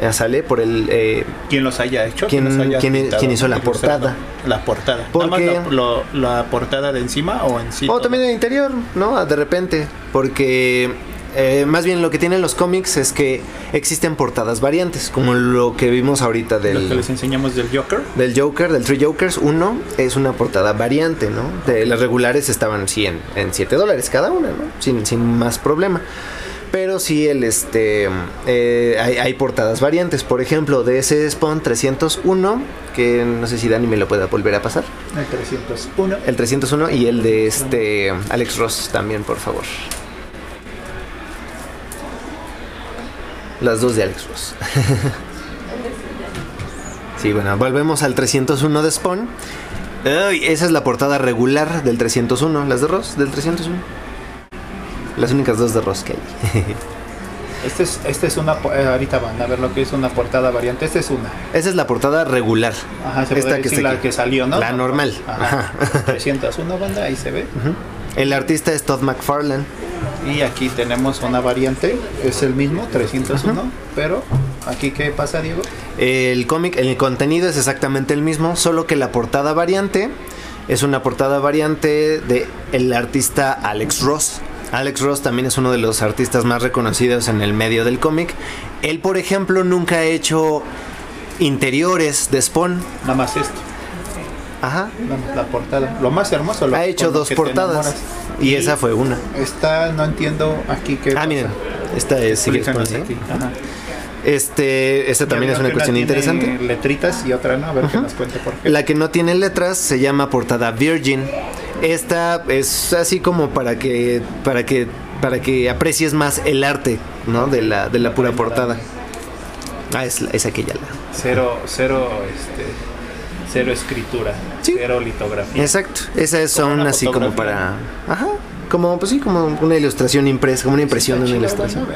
Ya sale por el... eh, ¿Quién los haya hecho? ¿Quién- los haya pintado, hizo la portada? La portada. Porque- Nada más lo- lo- la portada de encima o en sí. O todo? también el interior, ¿no? De repente. Porque eh, más bien lo que tienen los cómics es que existen portadas variantes, como lo que vimos ahorita Lo que del, les enseñamos del Joker. del Joker, del Three Jokers. Uno es una portada variante, ¿no? De, las regulares estaban sí, en, en 7 dólares cada una, ¿no? Sin, sin más problema. Pero sí, el, este, eh, hay, hay portadas variantes. Por ejemplo, de ese Spawn 301, que no sé si Dani me lo pueda volver a pasar. El 301. El 301 y el de este Alex Ross también, por favor. Las dos de Alex Ross. sí, bueno, volvemos al 301 de Spawn. Ay, esa es la portada regular del 301. Las de Ross del 301. Las únicas dos de Ross que hay. Este es, este es una. eh, ahorita van a ver lo que es una portada variante. Esta es una. esa es la portada regular. Ajá, se Esta que decir la aquí. que salió, ¿no? La normal. Ajá. 301 banda, ahí se ve. El artista es Todd McFarlane. Y aquí tenemos una variante. Es el mismo, 301. Pero, ¿aquí qué pasa, Diego? El cómic, el contenido es exactamente el mismo, solo que la portada variante es una portada variante de el artista Alex Ross. Alex Ross también es uno de los artistas más reconocidos en el medio del cómic. Él, por ejemplo, nunca ha hecho interiores de Spawn. Nada más esto. Ajá. La, la portada. Lo más hermoso. Lo, Ha hecho dos portadas. Y esa fue una. Esta, no entiendo aquí qué. Ah, pasa. miren. Esta es, aquí. ahí. Ajá. Este, esta también es una cuestión tiene interesante. Letritas y otra no. A ver que nos cuente por qué. La que no tiene letras se llama portada Virgin. Esta es así como para que para que para que aprecies más el arte, ¿no? De la de la pura portada. Ah, es, es aquella la. Cero, cero, este, cero escritura, Sí. cero litografía. Exacto. Esas son una así como para ajá, como pues sí, como una ilustración impresa, como una impresión de una ilustración.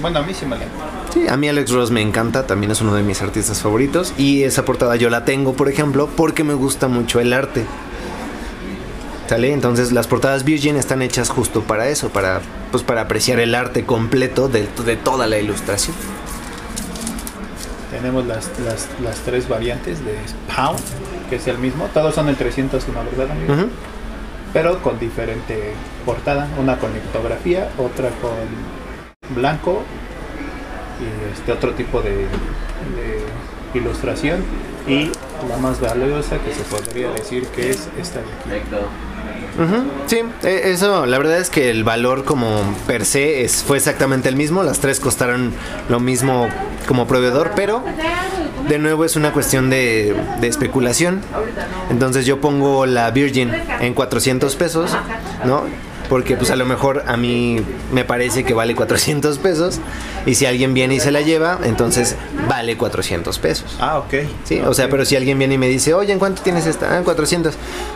bueno, a mí sí me la. Sí, a mí Alex Ross me encanta, también es uno de mis artistas favoritos y esa portada yo la tengo, por ejemplo, porque me gusta mucho el arte. ¿Sale? Entonces las portadas Virgin están hechas justo para eso, para pues para apreciar el arte completo de, de toda la ilustración. Tenemos las, las, las tres variantes de Pound, que es el mismo. Todos son el 301, ¿verdad, amigo? Pero con diferente portada. Una con litografía, otra con blanco y este otro tipo de, ilustración. Y la más valiosa que se podría decir que es esta de aquí. Sí, eh, eso, la verdad es que el valor como per se fue exactamente el mismo, las tres costaron lo mismo como proveedor, pero de nuevo es una cuestión de, de especulación. Entonces yo pongo la Virgin en 400 pesos, ¿no? Porque pues a lo mejor a mí me parece que vale 400 pesos y si alguien viene y se la lleva, entonces vale 400 pesos. Ah, ok. Sí, o sea, pero si alguien viene y me dice, oye, ¿en cuánto tienes esta? Ah, en 400.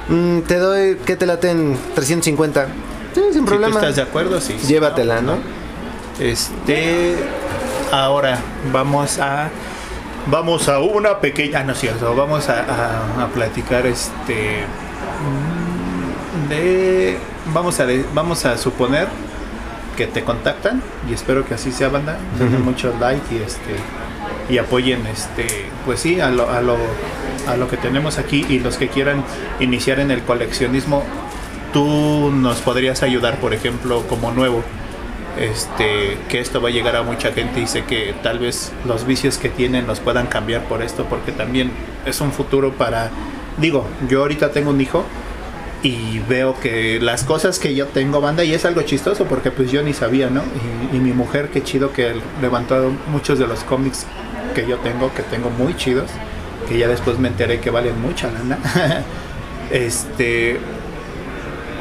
Mm, te doy, ¿qué te late en 350? Sí, sin Si tú problema. estás de acuerdo, sí. Llévatela, ¿no? Este, ahora vamos a vamos a una pequeña, ah, no es cierto, vamos a, a- a platicar este mm, de vamos a vamos a suponer que te contactan y espero que así sea banda, denle Ujú. mucho like y este y apoyen este pues sí a lo, a lo a lo que tenemos aquí y los que quieran iniciar en el coleccionismo tú nos podrías ayudar por ejemplo como nuevo este que esto va a llegar a mucha gente y sé que tal vez los vicios que tienen los puedan cambiar por esto porque también es un futuro para digo yo ahorita tengo un hijo y veo que las cosas que yo tengo banda y es algo chistoso porque pues yo ni sabía no y, y mi mujer qué chido que levantó muchos de los cómics que yo tengo que tengo muy chidos que ya después me enteré que valen mucha lana este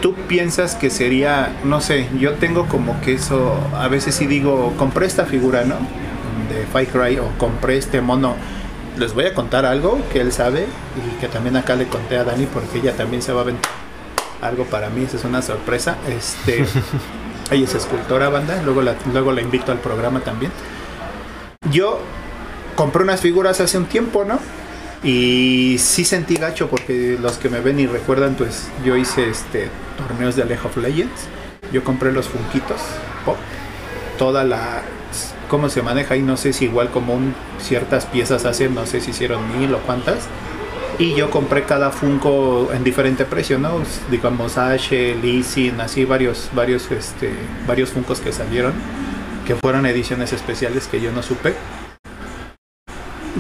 tú piensas que sería, no sé, yo tengo como que eso, a veces sí digo, compré esta figura, ¿no? De Fight Cry o compré este mono. Les voy a contar algo que él sabe y que también acá le conté a Dani porque ella también se va a aventar algo para mí, esa es una sorpresa. Este, ella es escultora, banda, luego la, luego la invito al programa también. Yo compré unas figuras hace un tiempo, ¿no? Y sí sentí gacho porque los que me ven y recuerdan, pues yo hice este torneos de League of Legends. Yo compré los funquitos pop. Toda la cómo se maneja ahí, no sé si igual como un, ciertas piezas hacen, no sé si hicieron mil o cuántas. Y yo compré cada Funko en diferente precio, ¿no? Digamos Ashe, Lee Sin, así varios, varios, este, varios Funkos que salieron. que fueron ediciones especiales que yo no supe.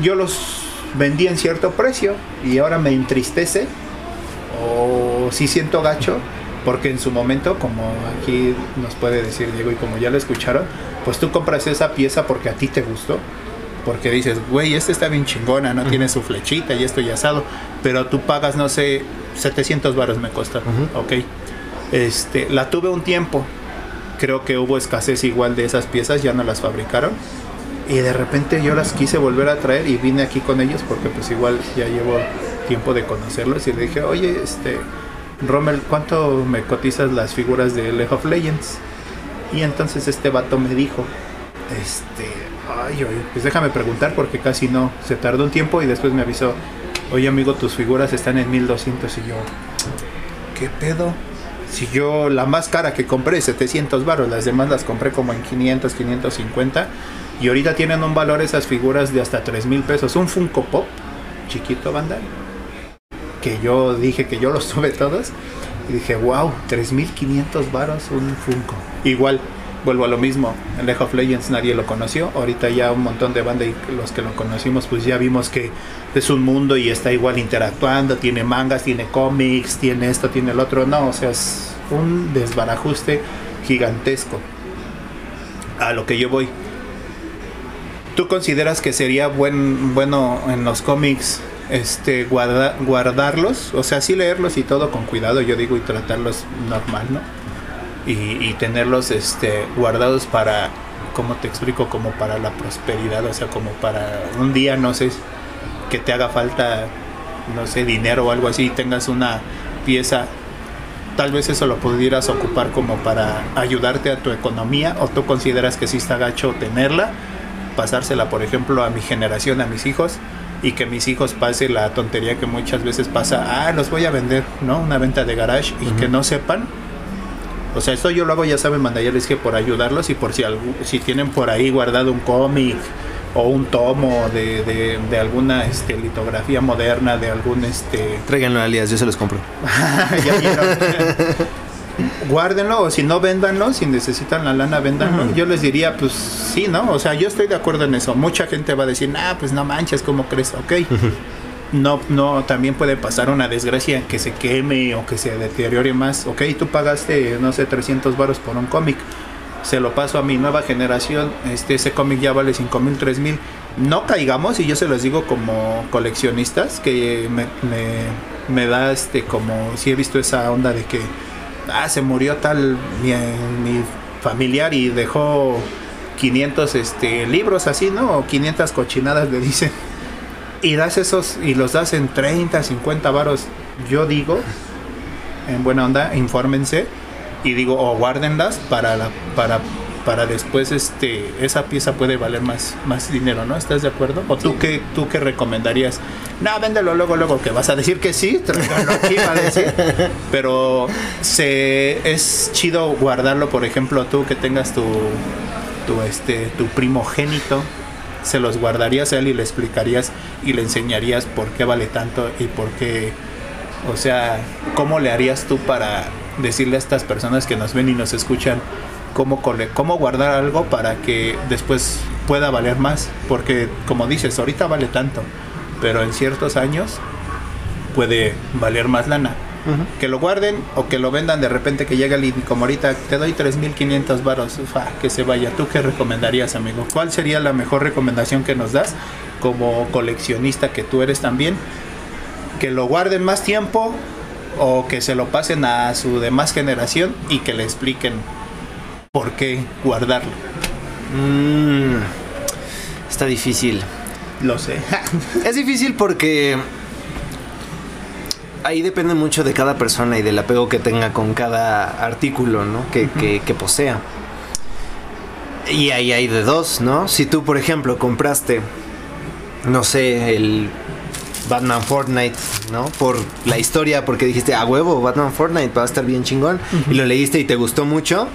Yo los vendí en cierto precio y ahora me entristece o sí siento gacho porque en su momento, como aquí nos puede decir Diego y como ya lo escucharon, pues tú compras esa pieza porque a ti te gustó. Porque dices, güey, esta está bien chingona, no tiene su flechita y esto ya asado. Pero tú pagas, no sé, 700 baros me costó. Ok. Este, la tuve un tiempo. Creo que hubo escasez igual de esas piezas, ya no las fabricaron. Y de repente yo las quise volver a traer y vine aquí con ellos porque pues igual ya llevo tiempo de conocerlos y le dije, oye, este, Rommel, ¿cuánto me cotizas las figuras de League of Legends? Y entonces este vato me dijo, este, ay, oye, pues déjame preguntar porque casi no, se tardó un tiempo y después me avisó, oye amigo, tus figuras están en 1200 y yo, ¿qué pedo? Si yo la más cara que compré 700 baros, las demás las compré como en 500, 550 y ahorita tienen un valor esas figuras de hasta 3 mil pesos. Un Funko Pop, chiquito banda, que yo dije que yo los tuve todos. Y dije, wow, 3.500 varos un Funko. Igual, vuelvo a lo mismo, en League of Legends nadie lo conoció. Ahorita ya un montón de banda y los que lo conocimos, pues ya vimos que es un mundo y está igual interactuando. Tiene mangas, tiene cómics, tiene esto, tiene el otro. No, o sea, es un desbarajuste gigantesco. A lo que yo voy. ¿Tú consideras que sería buen, bueno en los cómics este guarda- guardarlos? O sea, sí leerlos y todo con cuidado, yo digo, y tratarlos normal, ¿no? Y, y tenerlos este, guardados para, ¿cómo te explico? Como para la prosperidad, o sea, como para un día, no sé, que te haga falta, no sé, dinero o algo así, y tengas una pieza tal vez eso lo pudieras ocupar como para ayudarte a tu economía o tú consideras que sí está gacho tenerla, pasársela por ejemplo a mi generación, a mis hijos y que mis hijos pase la tontería que muchas veces pasa, ah, los voy a vender, ¿no? Una venta de garage y que no sepan. O sea, esto yo lo hago, ya saben, mandarles que por ayudarlos y por si, algu- si tienen por ahí guardado un cómic o un tomo de, de, de alguna este, litografía moderna, de algún este, Tráiganlo alias, yo se los compro. ya vieron. Guárdenlo o si no véndanlo, si necesitan la lana véndanlo. Yo les diría, pues sí, ¿no? O sea, yo estoy de acuerdo en eso. Mucha gente va a decir, ah, pues no manches, ¿cómo crees? Ok. No, no, también puede pasar una desgracia que se queme o que se deteriore más. Ok, tú pagaste, no sé, 300 baros por un cómic. Se lo paso a mi nueva generación. Este, ese cómic ya vale 5 mil, 3 mil. No caigamos, y yo se los digo como coleccionistas, que me, me, da este, como si he visto esa onda de que, ah, se murió tal mi, mi familiar y dejó 500 este, libros así, ¿no? O 500 cochinadas le dicen. Y das esos, y los das en 30, 50 varos. Yo digo, en buena onda, infórmense y digo, o guárdenlas para la, para para después este esa pieza puede valer más más dinero, ¿no? ¿Estás de acuerdo? ¿O tú qué tú qué recomendarías? No, véndelo luego luego que vas a decir que sí, aquí va a decir. Pero se es chido guardarlo, por ejemplo, tú que tengas tu tu este tu primogénito se los guardarías a él y le explicarías y le enseñarías por qué vale tanto y por qué o sea, ¿cómo le harías tú para decirle a estas personas que nos ven y nos escuchan cómo, cómo guardar algo para que después pueda valer más? Porque, como dices, ahorita vale tanto, pero en ciertos años puede valer más lana. Que lo guarden o que lo vendan de repente que llega el y como ahorita te doy 3.500 varos, que se vaya. ¿Tú qué recomendarías, amigo? ¿Cuál sería la mejor recomendación que nos das como coleccionista que tú eres también? que lo guarden más tiempo o que se lo pasen a su demás generación y que le expliquen por qué guardarlo. Mm, está difícil. Lo sé. Es difícil porque ahí depende mucho de cada persona y del apego que tenga con cada artículo, ¿no? Que, que- que posea. Y ahí hay de dos, ¿no? Si tú, por ejemplo, compraste, no sé, el Batman Fortnite, ¿no? Por la historia, porque dijiste, a huevo, Batman Fortnite va a estar bien chingón. Y lo leíste y te gustó mucho.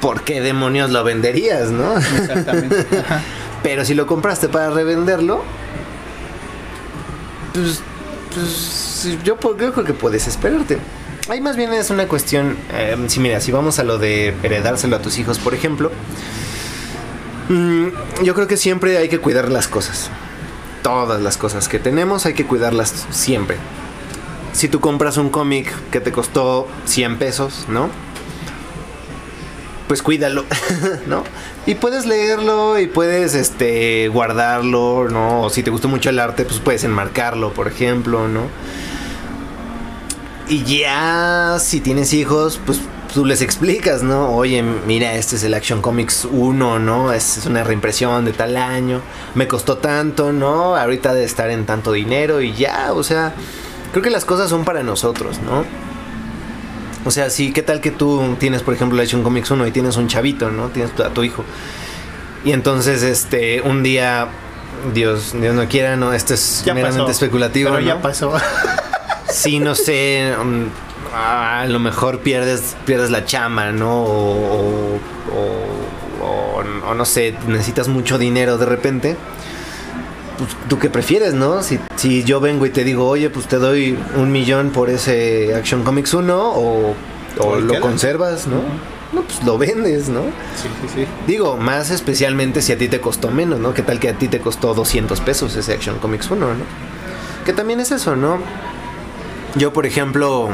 ¿Por qué demonios lo venderías, no? Exactamente. Pero si lo compraste para revenderlo, pues, pues yo, creo que puedes esperarte. Ahí más bien es una cuestión, eh, si mira, si vamos a lo de heredárselo a tus hijos, por ejemplo, Mm, yo creo que siempre hay que cuidar las cosas. Todas las cosas que tenemos hay que cuidarlas siempre. Si tú compras un cómic que te costó 100 pesos, ¿no? Pues cuídalo, ¿no? Y puedes leerlo y puedes este guardarlo, ¿no? O si te gustó mucho el arte, pues puedes enmarcarlo, por ejemplo, ¿no? Y ya si tienes hijos, pues tú les explicas, ¿no? Oye, mira, este es el Action Comics 1, ¿no? Es, es una reimpresión de tal año, me costó tanto, ¿no? Ahorita de estar en tanto dinero y ya, o sea, creo que las cosas son para nosotros, ¿no? O sea, sí, ¿qué tal que tú tienes, por ejemplo, Action Comics 1 y tienes un chavito, ¿no? Tienes a tu hijo. Y entonces, este, un día, Dios, Dios no quiera, ¿no? Esto es Ya meramente pasó. especulativo, Pero ¿no? ya pasó. sí, no sé, um, a lo mejor pierdes, pierdes la chama, ¿no? O, o- o- o- o no sé, necesitas mucho dinero de repente. Pues, ¿Tú qué prefieres, no? Si, si yo vengo y te digo, oye, pues te doy un millón por ese Action Comics 1 o, lo queda. conservas, ¿no? No, pues lo vendes, ¿no? Sí, sí, sí. Digo, más especialmente si a ti te costó menos, ¿no? ¿Qué tal que a ti te costó 200 pesos ese Action Comics 1, ¿no? Que también es eso, ¿no? Yo, por ejemplo,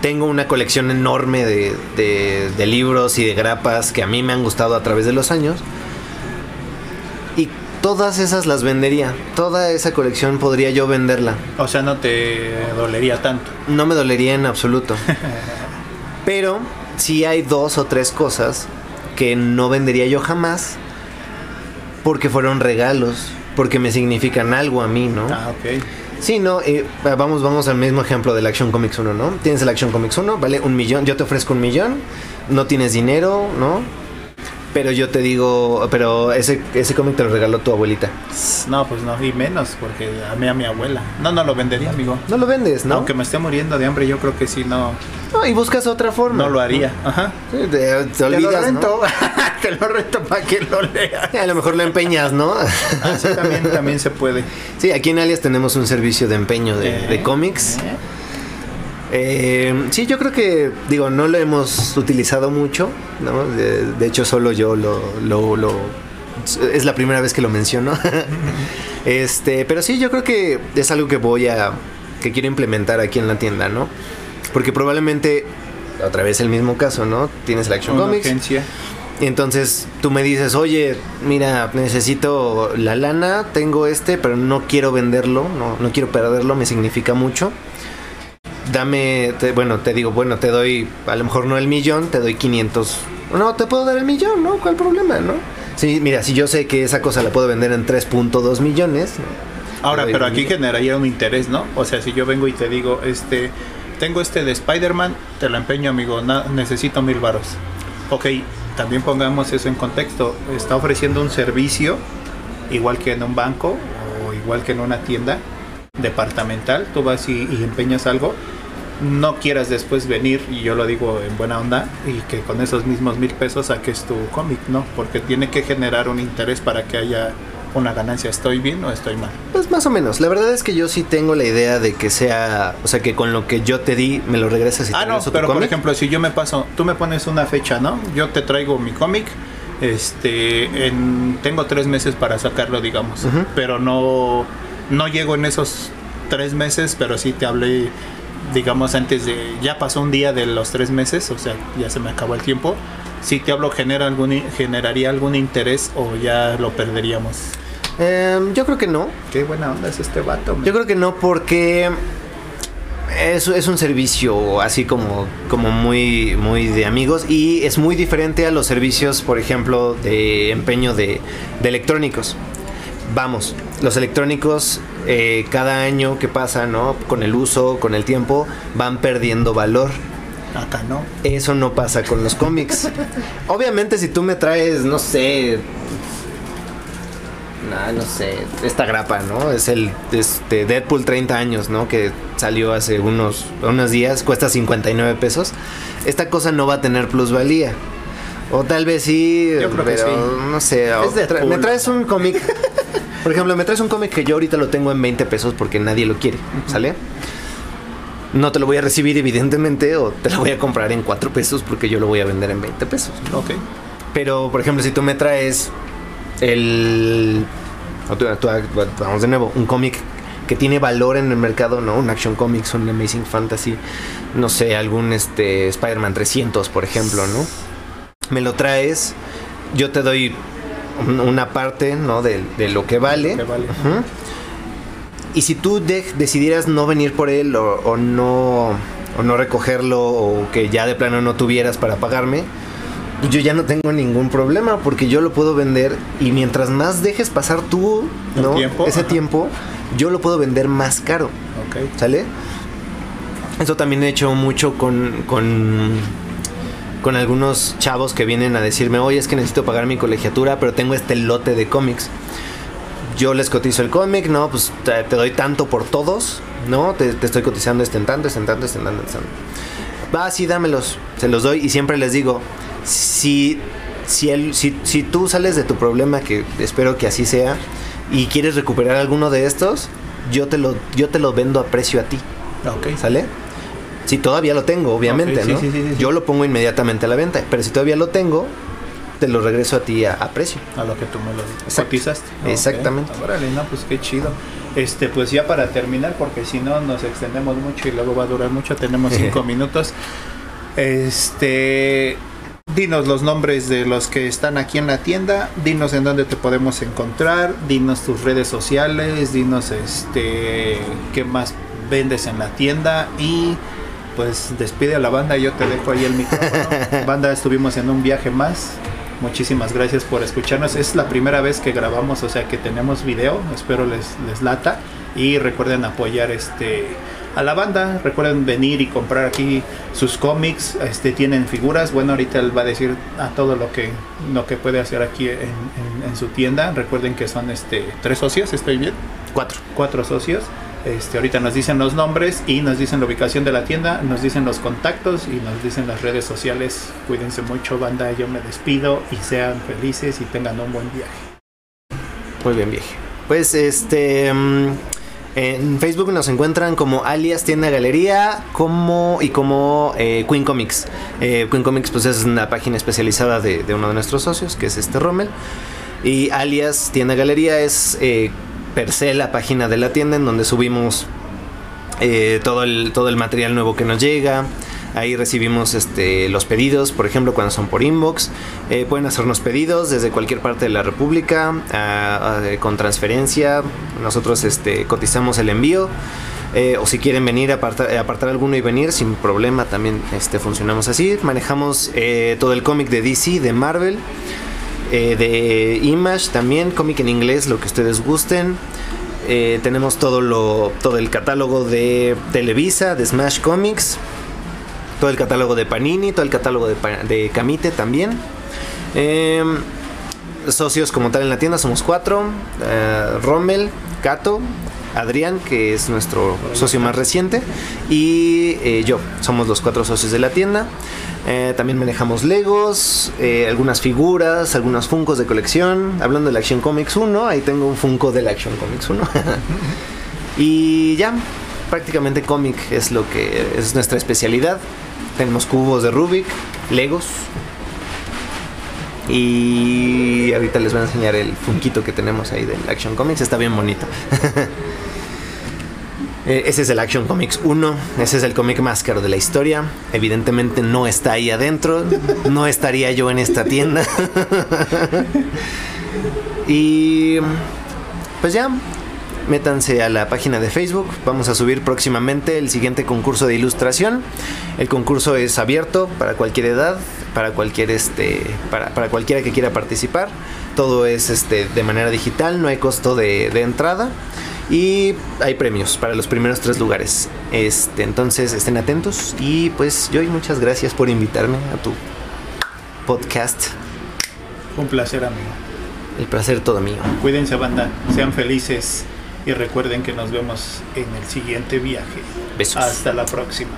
tengo una colección enorme de, de- de libros y de grapas que a mí me han gustado a través de los años. Todas esas las vendería. Toda esa colección podría yo venderla. O sea, no te dolería tanto. No me dolería en absoluto. Pero sí hay dos o tres cosas que no vendería yo jamás porque fueron regalos, porque me significan algo a mí, ¿no? Ah, ok. Sí, no, eh, vamos, vamos al mismo ejemplo del Action Comics 1, ¿no? Tienes el Action Comics 1, vale un millón, yo te ofrezco un millón, no tienes dinero, ¿no? Pero yo te digo, pero ese, ese cómic te lo regaló tu abuelita. No, pues no, y menos, porque a mí a mi abuela. No, no lo vendería, amigo. No lo vendes, ¿no? Aunque me esté muriendo de hambre, yo creo que sí, no, No, y buscas otra forma. no lo haría. Ajá. Sí, Te, te olvidas, te lo ¿no? rento, te lo rento para que lo leas. A lo mejor lo empeñas, ¿no? Así también, también se puede. Sí, aquí en Alias tenemos un servicio de empeño de, de Eh, cómics. eh. Eh, sí, yo creo que, digo, no lo hemos utilizado mucho, ¿no? De, de hecho, solo yo lo, lo, lo- Es la primera vez que lo menciono. este, pero sí, yo creo que es algo que voy a... que quiero implementar aquí en la tienda, ¿no? Porque probablemente, otra vez el mismo caso, ¿no? Tienes el Action Una Comics. agencia. Y entonces tú me dices, oye, mira, necesito la lana, tengo este, pero no quiero venderlo, no, no quiero perderlo, me significa mucho. Dame, te- bueno, te digo, bueno, te doy, a lo mejor no el millón, te doy 500. No, te puedo dar el millón, ¿no? ¿Cuál problema, no? Sí, mira, si yo sé que esa cosa la puedo vender en 3.2 millones. ¿no? Ahora, pero aquí millón. generaría un interés, ¿no? O sea, si yo vengo y te digo, este, tengo este de Spider-Man, te lo empeño, amigo, na- necesito mil varos. Ok, también pongamos eso en contexto. Está ofreciendo un servicio, igual que en un banco o igual que en una tienda departamental. Tú vas y, y empeñas algo. No quieras después venir, y yo lo digo en buena onda, y que con esos mismos mil pesos saques tu cómic, ¿no? Porque tiene que generar un interés para que haya una ganancia. ¿Estoy bien o estoy mal? Pues más o menos. La verdad es que yo sí tengo la idea de que sea, o sea, que con lo que yo te di me lo regresas y Ah, te no, pero por ejemplo, si yo me paso, tú me pones una fecha, ¿no? Yo te traigo mi cómic, este, en, tengo tres meses para sacarlo, digamos, pero no, no llego en esos tres meses, pero sí te hablé, digamos, antes de, ya pasó un día de los tres meses, o sea, ya se me acabó el tiempo. Si te hablo, genera algún, i- generaría algún interés o ya lo perderíamos. Em, yo creo que no. Qué buena onda es este vato. man. Yo creo que no porque es, es un servicio así como, como muy, muy de amigos y es muy diferente a los servicios, por ejemplo, de empeño de, de electrónicos. Vamos, los electrónicos eh, cada año que pasa, ¿no? Con el uso, con el tiempo, van perdiendo valor. Acá no. Eso no pasa con los cómics. Obviamente si tú me traes, no sé, no, no sé, esta grapa, ¿no? Es el este Deadpool 30 años, ¿no? Que salió hace unos, unos días, cuesta 59 pesos. Esta cosa no va a tener plusvalía. O tal vez sí, Yo creo que pero sí. no sé. tra- me traes un cómic. Por ejemplo, me traes un cómic que yo ahorita lo tengo en 20 pesos porque nadie lo quiere, ¿sale? No te lo voy a recibir evidentemente o te lo voy a comprar en 4 pesos porque yo lo voy a vender en 20 pesos. ¿no? Ok. Pero, por ejemplo, si tú me traes el... Vamos de nuevo, un cómic que tiene valor en el mercado, ¿no? Un Action Comics, un Amazing Fantasy, no sé, algún este Spider-Man 300, por ejemplo, ¿no? Me lo traes, yo te doy una parte, ¿no? De, de lo que vale. Que vale. Ujú. Y si tú de- decidieras no venir por él o, o no o no recogerlo o que ya de plano no tuvieras para pagarme, pues yo ya no tengo ningún problema porque yo lo puedo vender y mientras más dejes pasar tú, ¿no? tiempo, Ese ajá. tiempo, yo lo puedo vender más caro. ¿sale? Eso también he hecho mucho con, con, con algunos chavos que vienen a decirme, oye, es que necesito pagar mi colegiatura, pero tengo este lote de cómics. Yo les cotizo el cómic, ¿no? Pues te, te doy tanto por todos, ¿no? Te, te estoy cotizando este en tanto, este en tanto, este en tanto, este en tanto. Va, sí, dámelos. Se los doy y siempre les digo, si, si, el, si, si tú sales de tu problema, que espero que así sea, y quieres recuperar alguno de estos, yo te lo, yo te lo vendo a precio a ti. Ok. ¿Sale? Si todavía lo tengo, obviamente, ¿no? sí, sí, sí. Yo lo pongo inmediatamente a la venta, pero si todavía lo tengo, te lo regreso a ti a, a precio. A lo que tú me lo Exacto. cotizaste. Ok. Exactamente. Órale, no, pues qué chido. Este, pues ya para terminar, porque si no nos extendemos mucho y luego va a durar mucho, tenemos cinco minutos. Este, dinos los nombres de los que están aquí en la tienda, dinos en dónde te podemos encontrar, dinos tus redes sociales, dinos este, qué más vendes en la tienda y pues despide a la banda, yo te dejo ahí el micrófono. banda, estuvimos en un viaje más. Muchísimas gracias por escucharnos. Es la primera vez que grabamos, o sea que tenemos video. Espero les, les lata. Y recuerden apoyar este a la banda. Recuerden venir y comprar aquí sus cómics. Este tienen figuras. Bueno, ahorita él va a decir a todo lo que lo que puede hacer aquí en, en- en su tienda. Recuerden que son este tres socios, estoy bien Cuatro. cuatro socios. Este, ahorita nos dicen los nombres y nos dicen la ubicación de la tienda, nos dicen los contactos y nos dicen las redes sociales. Cuídense mucho, banda. Yo me despido y sean felices y tengan un buen viaje. Muy bien, viejo. Pues este. mm, en Facebook nos encuentran como alias Tienda Galería como y como eh, Queen Comics. Eh, Queen Comics pues es una página especializada de, de uno de nuestros socios, que es este Rommel. Y alias Tienda Galería es eh, per se la página de la tienda en donde subimos eh, todo, el, todo el material nuevo que nos llega. Ahí recibimos este, los pedidos, por ejemplo, cuando son por inbox. Eh, pueden hacernos pedidos desde cualquier parte de la República con transferencia. Nosotros este, cotizamos el envío. Eh, o si quieren venir apartar, apartar alguno y venir sin problema, también este, funcionamos así. Manejamos todo el cómic de DC, de Marvel, eh, de Image también, cómic en inglés, lo que ustedes gusten. Eh, tenemos todo lo todo el catálogo de Televisa, de Smash Comics, todo el catálogo de Panini, todo el catálogo de, de Camite también. Em, socios como tal en la tienda somos cuatro: eh, Rommel, Cato, Adrián, que es nuestro socio más reciente, y yo. Somos los cuatro socios de la tienda. Eh, también manejamos Legos, eh, algunas figuras, algunos Funcos de colección. Hablando del Action Comics 1, ahí tengo un Funko del Action Comics 1. y ya, prácticamente cómic es lo que es nuestra especialidad. Tenemos cubos de Rubik, Legos. Y ahorita les voy a enseñar el funquito que tenemos ahí del Action Comics. Está bien bonito. Eh, Ese es el Action Comics 1. Ese es el cómic más caro de la historia. Evidentemente no está ahí adentro. No estaría yo en esta tienda. y pues ya, métanse a la página de Facebook. Vamos a subir próximamente el siguiente concurso de ilustración. El concurso es abierto para cualquier edad, para cualquier este, para, para cualquiera que quiera participar. Todo es este de manera digital, no hay costo de, de entrada. Y hay premios para los primeros tres lugares. Este, entonces estén atentos. Y pues Joy, muchas gracias por invitarme a tu podcast. Un placer, amigo. El placer todo mío. Cuídense, banda. Sean felices y recuerden que nos vemos en el siguiente viaje. Besos. Hasta la próxima.